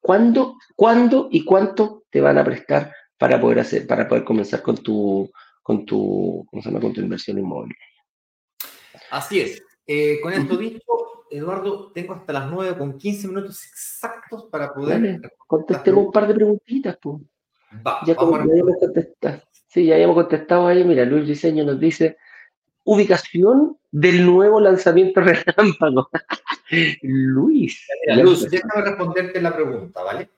cuándo, cuándo y cuánto te van a prestar para poder hacer, para poder comenzar con tu, con tu, ¿cómo se llama? con tu inversión inmobiliaria. Así es. Eh, con esto dicho, Eduardo, tengo hasta las 9 con 15 minutos exactos para poder. contestemos un par de preguntitas, pues. ya, como, ya. Sí, ya habíamos contestado ahí. Mira, Luis Diseño nos dice: ubicación del nuevo lanzamiento relámpago. Luis. Mira, Luz, déjame responderte la pregunta, ¿vale?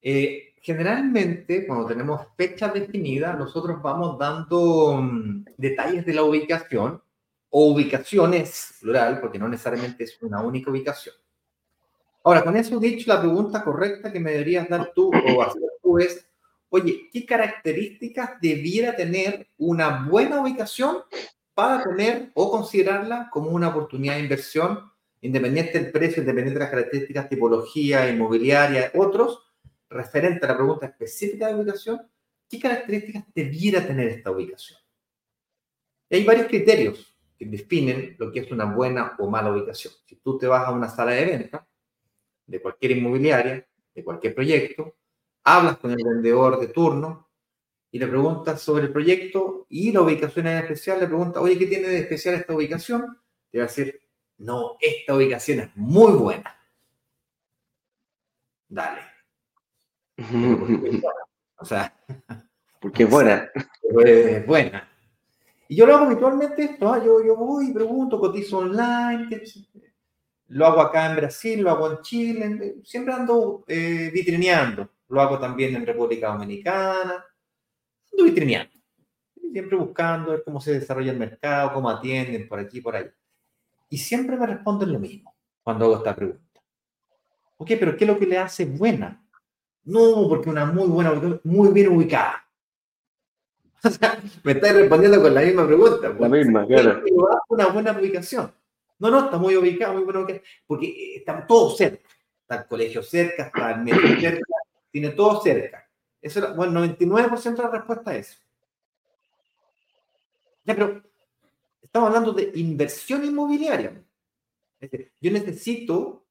Eh, generalmente, cuando tenemos fecha definida, nosotros vamos dando mm, detalles de la ubicación o ubicaciones, plural, porque no necesariamente es una única ubicación. Ahora, con eso dicho, la pregunta correcta que me deberías dar tú o hacer tú es, oye, ¿qué características debiera tener una buena ubicación para tener o considerarla como una oportunidad de inversión, independiente del precio, independiente de las características, tipología, inmobiliaria, otros, referente a la pregunta específica de ubicación, ¿qué características debiera tener esta ubicación? hay varios criterios que definen lo que es una buena o mala ubicación. Si tú te vas a una sala de venta de cualquier inmobiliaria, de cualquier proyecto, hablas con el vendedor de turno, y le pregunta sobre el proyecto y la ubicación en especial, le pregunta, oye, ¿qué tiene de especial esta ubicación? Te va a decir, no, esta ubicación es muy buena. Dale. o sea, porque es buena. Es buena. Y yo lo hago habitualmente esto, ¿ah? yo, yo voy pregunto, cotizo online, lo hago acá en Brasil, lo hago en Chile, siempre ando eh, vitrineando, lo hago también en República Dominicana, vitrineando. Siempre buscando ver cómo se desarrolla el mercado, cómo atienden por aquí, por ahí. Y siempre me responden lo mismo cuando hago esta pregunta. Ok, pero ¿qué es lo que le hace buena? No, porque una muy buena, muy bien ubicada. O sea, me estáis respondiendo con la misma pregunta. La misma, claro. Una buena ubicación. No, no, está muy ubicado, muy bueno, porque está todo cerca. Está el colegio cerca, está el metro cerca, tiene todo cerca. Eso bueno, 99% de la respuesta es eso. Ya, pero estamos hablando de inversión inmobiliaria. Yo necesito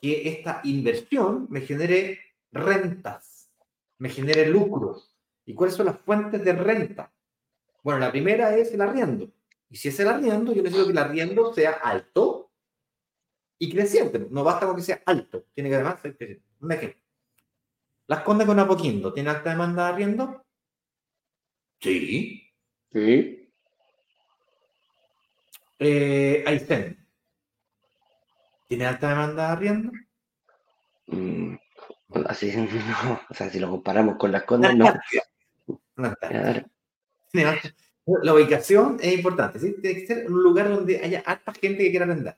que esta inversión me genere rentas, me genere lucros. ¿Y cuáles son las fuentes de renta? Bueno, la primera es el arriendo. Y si es el arriendo, yo necesito que el arriendo sea alto y creciente. No basta con que sea alto, tiene que además ser creciente. Un ejemplo. ¿Las Condes con Apoquindo tiene alta demanda de arriendo? Sí. Sí. Eh, Aysén. ¿Tiene alta demanda de arriendo? Mm, así, no. O sea, si lo comparamos con las Condes, no. La ubicación es importante, ¿sí? Tiene que ser un lugar donde haya alta gente que quiera vender.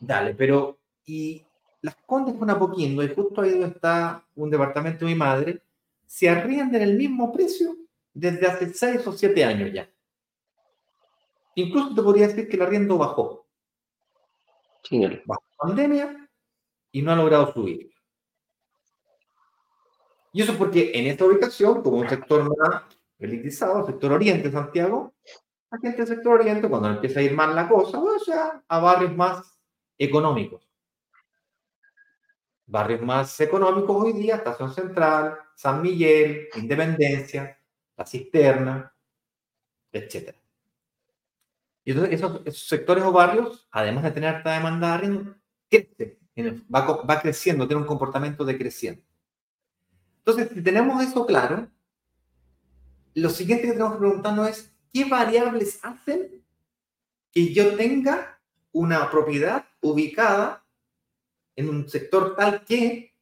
Dale, pero ¿y las Condes con Apoquindo, y justo ahí donde está un departamento de mi madre, se arriendan el mismo precio desde hace 6 o 7 años ya. Incluso te podría decir que el arriendo bajó. Sí, Bajo pandemia y no ha logrado subir. Y eso porque en esta ubicación, como un sector más elitizado, sector oriente Santiago, la gente del sector oriente, cuando empieza a ir mal la cosa, o sea, a barrios más económicos barrios más económicos hoy día, Estación Central, San Miguel, Independencia, La Cisterna, etc. Y entonces esos, sectores o barrios, además de tener alta demanda de va, va creciendo, tiene un comportamiento decreciente. Entonces, si tenemos eso claro, lo siguiente que tenemos que preguntarnos es, ¿qué variables hacen que yo tenga una propiedad ubicada en un sector tal que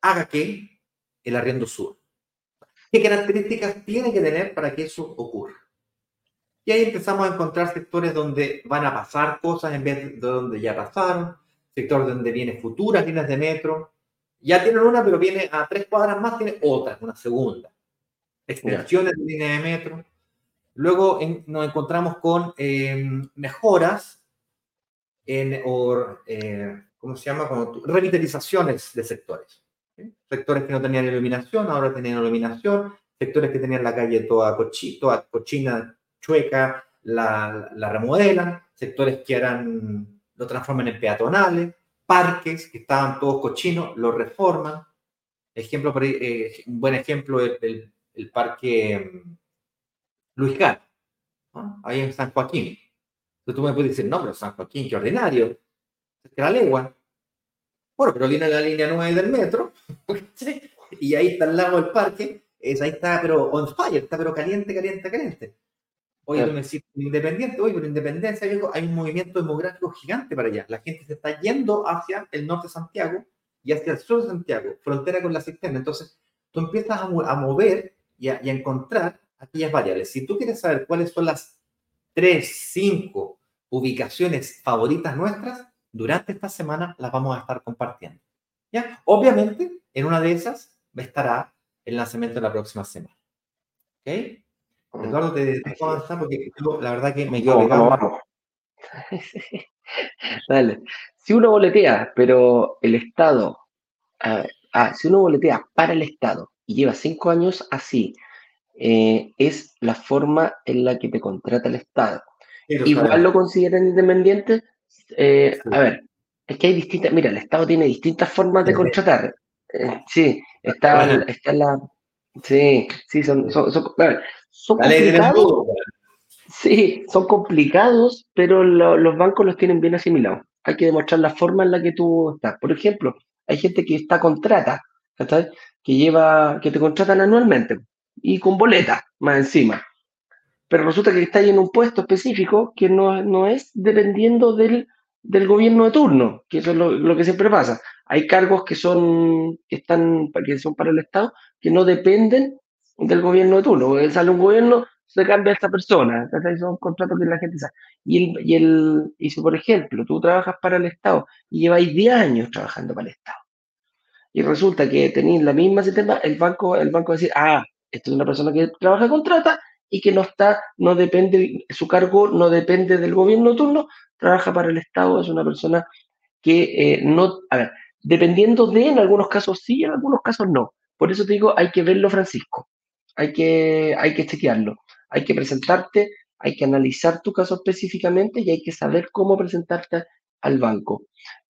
haga que el arriendo suba? ¿Qué características tiene que tener para que eso ocurra? Y ahí empezamos a encontrar sectores donde van a pasar cosas en vez de donde ya pasaron, sectores donde vienen futuras líneas de metro. Ya tienen una, pero viene a tres cuadras más, tiene otra, una segunda. Extensiones de línea de metro. Luego nos encontramos con em, mejoras en, o, eh, ¿cómo se llama? revitalizaciones de sectores. Sectores que no tenían iluminación, ahora tienen iluminación. Sectores que tenían la calle toda, toda cochina, chueca, la, la, remodelan. Sectores que eran, lo transforman en peatonales. Parques que estaban todos cochinos, lo reforman. Ejemplo, eh, un buen ejemplo es el, el, parque em, Luis Gal, ahí en San Joaquín. Entonces tú me puedes decir, no, pero San Joaquín, qué ordinario. Que la legua. Bueno, pero viene la línea 9 del metro, y ahí está al lado del parque, es, ahí está, pero on fire, está pero caliente, caliente, caliente. Oye, tú me decís, independiente, oye, pero independencia, hay un movimiento demográfico gigante para allá. La gente se está yendo hacia el norte de Santiago y hacia el sur de Santiago, frontera con la cisterna. Entonces, tú empiezas a, mover y a, y a encontrar aquellas variables. Si tú quieres saber cuáles son las tres, cinco ubicaciones favoritas nuestras, durante esta semana las vamos a estar compartiendo. ¿Ya? Obviamente, en una de esas estará el lanzamiento de la próxima semana. ¿Ok? Eduardo, te dejo avanzar porque la verdad que me quedo vamos, Dale. Si uno boletea, pero el Estado, si uno boletea para el Estado y lleva cinco años así, eh, es la forma en la que te contrata el Estado. Igual lo consideran independiente, eh, a ver, es que hay distintas, mira, el Estado tiene distintas formas de contratar. Eh, sí, está, está la... Sí, sí, son, son, son, complicados. Sí, son complicados, pero los bancos los tienen bien asimilados. Hay que demostrar la forma en la que tú estás. Por ejemplo, hay gente que está contrata, que lleva, que te contratan anualmente y con boleta más encima pero resulta que está ahí en un puesto específico que no, no es dependiendo del, del, gobierno de turno, que eso es lo, que siempre pasa. Hay cargos que son, que están, que son para el Estado que no dependen del gobierno de turno. Sale un gobierno, se cambia a esta persona. Son contratos que la gente sabe. Y, el, y, el, y si, por ejemplo, tú trabajas para el Estado y lleváis 10 años trabajando para el Estado, y resulta que tenéis la misma sistema, el banco, el banco va a decir, ah, esto es una persona que trabaja contrata y que no está, no depende, su cargo no depende del gobierno turno, trabaja para el Estado, es una persona que eh, no, a ver, dependiendo de, en algunos casos sí, en algunos casos no. Por eso te digo, hay que verlo, Francisco, hay que, hay que chequearlo, hay que presentarte, hay que analizar tu caso específicamente y hay que saber cómo presentarte al banco.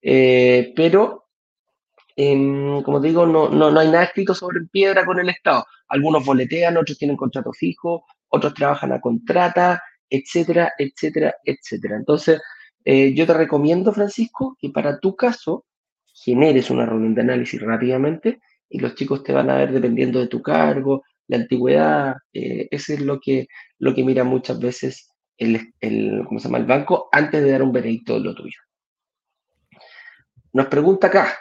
Eh, pero como te digo, no, no, no, hay nada escrito sobre piedra con el Estado. Algunos boletean, otros tienen contrato fijo, otros trabajan a contrata, etcétera, etcétera, etcétera. Entonces, eh, yo te recomiendo, Francisco, que para tu caso generes una reunión de análisis rápidamente y los chicos te van a ver dependiendo de tu cargo, la antigüedad, eh, eso es lo que, lo que mira muchas veces el, el, ¿cómo se llama? el banco antes de dar un veredicto de lo tuyo. Nos pregunta acá,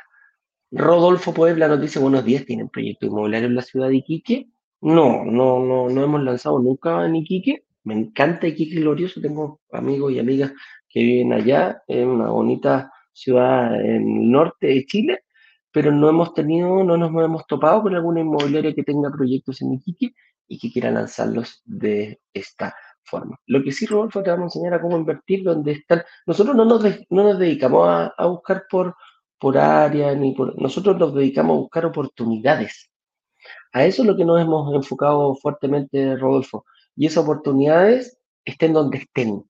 Rodolfo Puebla nos dice, buenos días, ¿tienen proyecto inmobiliario en la ciudad de Iquique? No, no, no, no hemos lanzado nunca en Iquique. Me encanta Iquique Glorioso. Tengo amigos y amigas que viven allá, en una bonita ciudad en el norte de Chile, pero no hemos tenido, no nos hemos topado con alguna inmobiliaria que tenga proyectos en Iquique y que quiera lanzarlos de esta forma. Lo que sí, Rodolfo, te vamos a enseñar a cómo invertir, donde están. Nosotros no nos, no nos dedicamos a, buscar por, por área, ni por. Nosotros nos dedicamos a buscar oportunidades a eso es lo que nos hemos enfocado fuertemente, Rodolfo. Y esas oportunidades estén donde estén.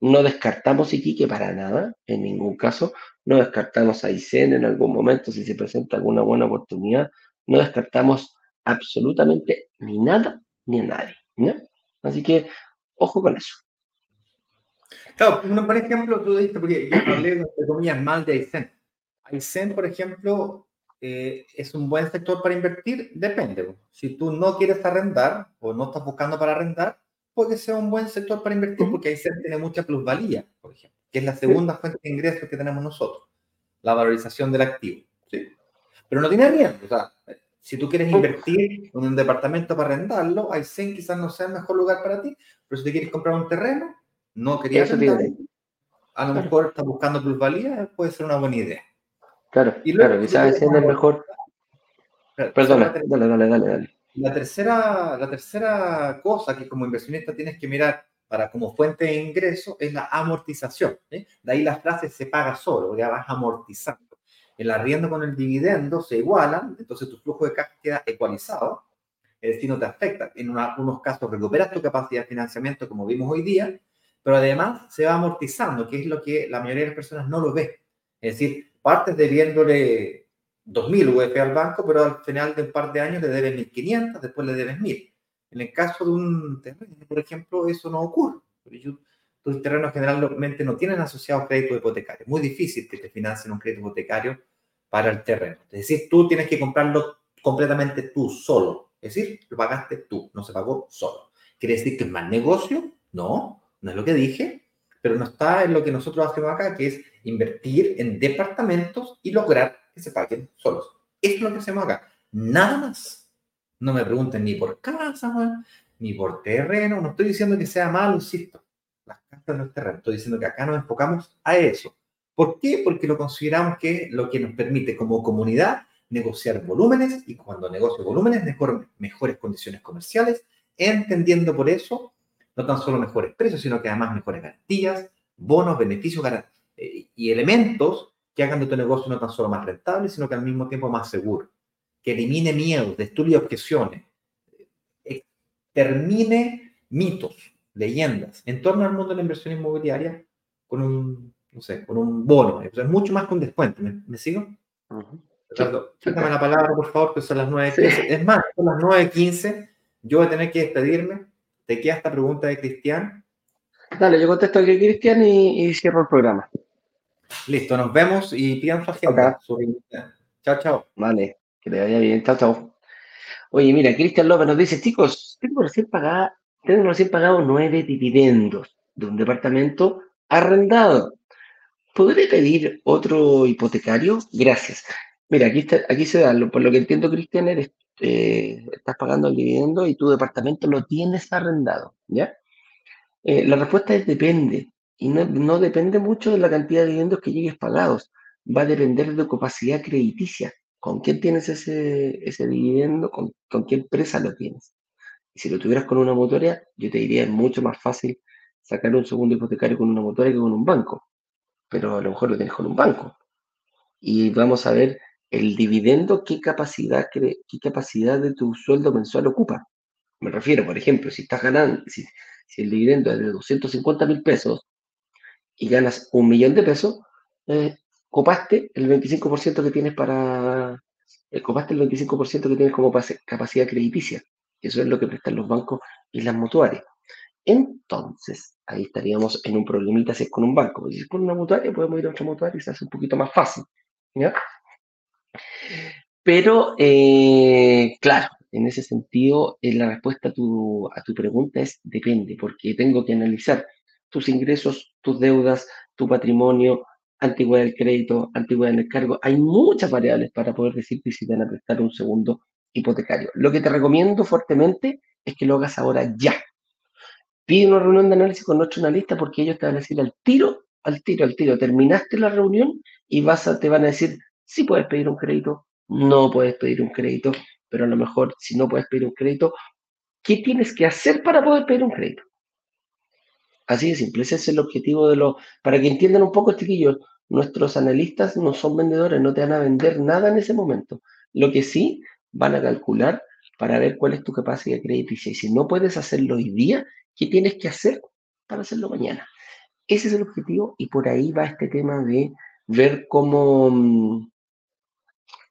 No descartamos Iquique para nada, en ningún caso. No descartamos a Aysén en algún momento si se presenta alguna buena oportunidad. No descartamos absolutamente ni nada ni a nadie. Así que, ojo con eso. Claro, por ejemplo, tú dijiste, porque yo hablé, de comillas, mal de Aysén. Aysén, por ejemplo, eh, ¿es un buen sector para invertir? Depende. Si tú no quieres arrendar o no estás buscando para arrendar, puede ser un buen sector para invertir porque ahí se tiene mucha plusvalía, por ejemplo, que es la segunda fuente de ingresos que tenemos nosotros, la valorización del activo. ¿sí? Pero no tiene riesgo. O sea, si tú quieres invertir en un departamento para arrendarlo, Aysén quizás no sea el mejor lugar para ti, pero si te quieres comprar un terreno, no querías a lo mejor estás buscando plusvalía, puede ser una buena idea. Claro, y claro, quizás es mejor. Perdona, dale, dale, dale, dale. La tercera, la tercera cosa que como inversionista tienes que mirar para como fuente de ingreso es la amortización. De ahí la frase se paga solo, ya vas amortizando. El arriendo con el dividendo se igualan, entonces tu flujo de caja queda ecualizado, es decir, no te afecta. En algunos casos recuperas tu capacidad de financiamiento, como vimos hoy día, pero además se va amortizando, que es lo que la mayoría de las personas no lo ve. Es decir, partes debiéndole 2.000 UF al banco, pero al final de un par de años le debes 1.500, después le debes 1.000. En el caso de un terreno, por ejemplo, eso no ocurre. Tus terrenos generalmente no tienen asociados crédito hipotecario. Es muy difícil que te financien un crédito hipotecario para el terreno. Es decir, tú tienes que comprarlo completamente tú solo. Es decir, lo pagaste tú, no se pagó solo. ¿Quiere decir que es mal negocio? No, no es lo que dije, pero no está en lo que nosotros hacemos acá, que es invertir en departamentos y lograr que se paguen solos. Es lo que hacemos acá. Nada más. No me pregunten ni por casa, ni por terreno. No estoy diciendo que sea malo, insisto. Las casas no es terreno. Estoy diciendo que acá nos enfocamos a eso. ¿Por qué? Porque lo consideramos que lo que nos permite como comunidad negociar volúmenes y cuando negocio volúmenes, mejor, mejores condiciones comerciales, entendiendo por eso no tan solo mejores precios, sino que además mejores garantías, bonos, beneficios eh, y elementos que hagan de tu negocio no tan solo más rentable, sino que al mismo tiempo más seguro, que elimine miedos, destruya objeciones, eh, termine mitos, leyendas en torno al mundo de la inversión inmobiliaria con un, no sé, con un bono. Es mucho más con descuento. ¿Me, sigo? Ricardo, quítame la palabra, por favor, que son las 9.15. Es más, son las 9.15. Yo voy a tener que despedirme. ¿Te queda esta pregunta de Cristian? Dale, yo contesto aquí Cristian y cierro el programa. Listo, nos vemos y pidan su agenda. Chao, chao. Vale, que te vaya bien. Chao, chao. Oye, mira, Cristian López nos dice, chicos, tengo recién, pagado, tengo recién pagado nueve dividendos de un departamento arrendado. ¿Podré pedir otro hipotecario? Gracias. Mira, aquí, está, aquí se da, por lo que entiendo, Cristian, eres, eh, estás pagando el dividendo y tu departamento lo tienes arrendado, ¿ya? Eh, la respuesta es depende. Y no, depende mucho de la cantidad de dividendos que llegues pagados, va a depender de tu capacidad crediticia. ¿Con quién tienes ese, ese dividendo? ¿Con, qué empresa lo tienes? Y si lo tuvieras con una motoria, yo te diría es mucho más fácil sacar un segundo hipotecario con una motoria que con un banco. Pero a lo mejor lo tienes con un banco. Y vamos a ver el dividendo, qué capacidad, qué capacidad de tu sueldo mensual ocupa. Me refiero, por ejemplo, si estás ganando, si, si el dividendo es de 250 mil pesos y ganas un millón de pesos, eh, copaste el 25% que tienes para, eh, copaste el 25% que tienes como capacidad crediticia. Eso es lo que prestan los bancos y las mutuarias. Entonces, ahí estaríamos en un problemita si es con un banco. Si es con una mutuaria, podemos ir a otra mutuaria y se hace un poquito más fácil. Pero, eh, claro, en ese sentido, la respuesta a tu pregunta es depende, porque tengo que analizar tus ingresos, tus deudas, tu patrimonio, antigüedad del crédito, antigüedad en el cargo. Hay muchas variables para poder decirte si te van a prestar un segundo hipotecario. Lo que te recomiendo fuertemente es que lo hagas ahora ya. Pide una reunión de análisis con nuestro analista porque ellos te van a decir al tiro, al tiro, al tiro. Terminaste la reunión y vas te van a decir si puedes pedir un crédito, no puedes pedir un crédito, pero a lo mejor si no puedes pedir un crédito, ¿qué tienes que hacer para poder pedir un crédito? Así de simple, ese es el objetivo de los... Para que entiendan un poco, chiquillos, nuestros analistas no son vendedores, no te van a vender nada en ese momento. Lo que sí van a calcular para ver cuál es tu capacidad crediticia. Y si no puedes hacerlo hoy día, ¿qué tienes que hacer para hacerlo mañana? Ese es el objetivo y por ahí va este tema de ver cómo, mm,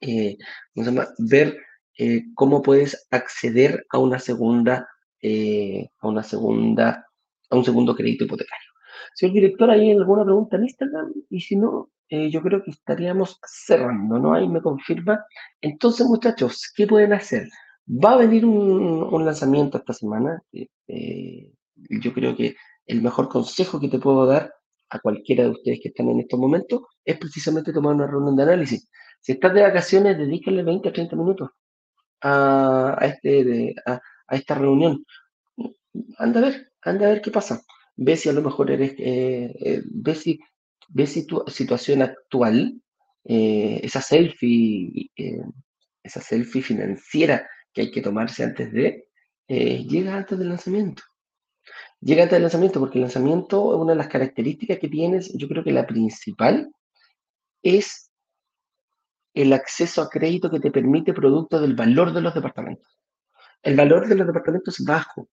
eh, ¿cómo se llama? Ver eh, cómo puedes acceder a una segunda, eh, a una segunda a un segundo crédito hipotecario. Señor director, ¿hay alguna pregunta en Instagram? Y si no, eh, yo creo que estaríamos cerrando, ¿no? Ahí me confirma. Entonces, muchachos, ¿qué pueden hacer? Va a venir un, lanzamiento esta semana. Eh, yo creo que el mejor consejo que te puedo dar a cualquiera de ustedes que están en estos momentos es precisamente tomar una reunión de análisis. Si estás de vacaciones, dedícale 20 a 30 minutos a, este, a, esta reunión. Anda a ver, anda a ver qué pasa. Ve si a lo mejor eres, eh, eh, ve, si, ve si tu situación actual, eh, esa selfie, esa selfie financiera que hay que tomarse antes de, llega antes del lanzamiento. Llega antes del lanzamiento porque el lanzamiento es una de las características que tienes, yo creo que la principal es el acceso a crédito que te permite producto del valor de los departamentos. El valor de los departamentos es bajo,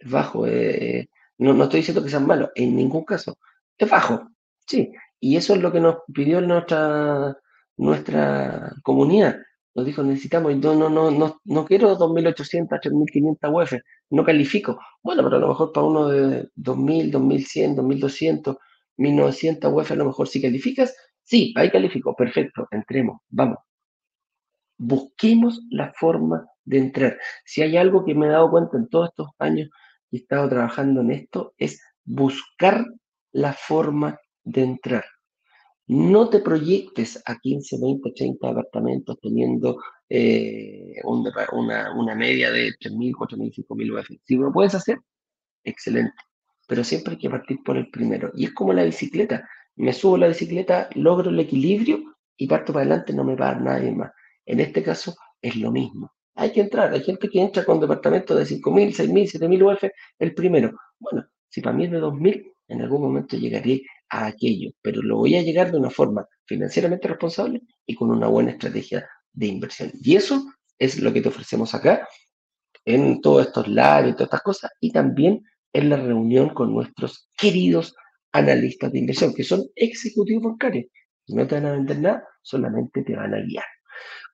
es bajo. Eh, no, no, estoy diciendo que sean malos, en ningún caso. Es bajo, sí. Y eso es lo que nos pidió nuestra, nuestra comunidad. Nos dijo, necesitamos, no, no, no, no, no quiero 2.800, 3.500 UF, no califico. Bueno, pero a lo mejor para uno de 2.000, 2.100, 2.200, 1.900 UF a lo mejor sí calificas. Sí, ahí califico, perfecto, entremos, vamos. Busquemos la forma de entrar. Si hay algo que me he dado cuenta en todos estos años que he estado trabajando en esto, es buscar la forma de entrar. No te proyectes a 15, 20, 30 apartamentos teniendo eh, una, media de 3.000, 4.000, 5.000 UF. Si lo puedes hacer, excelente. Pero siempre hay que partir por el primero. Y es como la bicicleta. Me subo la bicicleta, logro el equilibrio y parto para adelante, no me va a nadie más. En este caso es lo mismo. Hay que entrar. Hay gente que entra con departamentos de 5.000, 6.000, 7.000 UF el primero. Bueno, si para mí es de 2.000, en algún momento llegaré a aquello, pero lo voy a llegar de una forma financieramente responsable y con una buena estrategia de inversión. Y eso es lo que te ofrecemos acá en todos estos lives y todas estas cosas y también en la reunión con nuestros queridos analistas de inversión, que son ejecutivos bancarios. No te van a vender nada, solamente te van a guiar.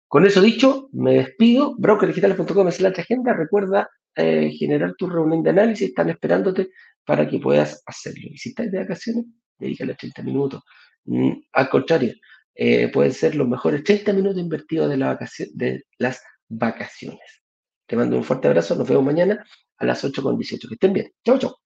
Con eso dicho, me despido. Brokerdigitales.com es la agenda. Recuerda eh, generar tu reunión de análisis. Están esperándote para que puedas hacerlo. Y si estás de vacaciones, dedícale 30 minutos. Mm, al contrario, eh, pueden ser los mejores 30 minutos invertidos de, de las vacaciones. Te mando un fuerte abrazo. Nos vemos mañana a las 8.18. Que estén bien. Chau, chau.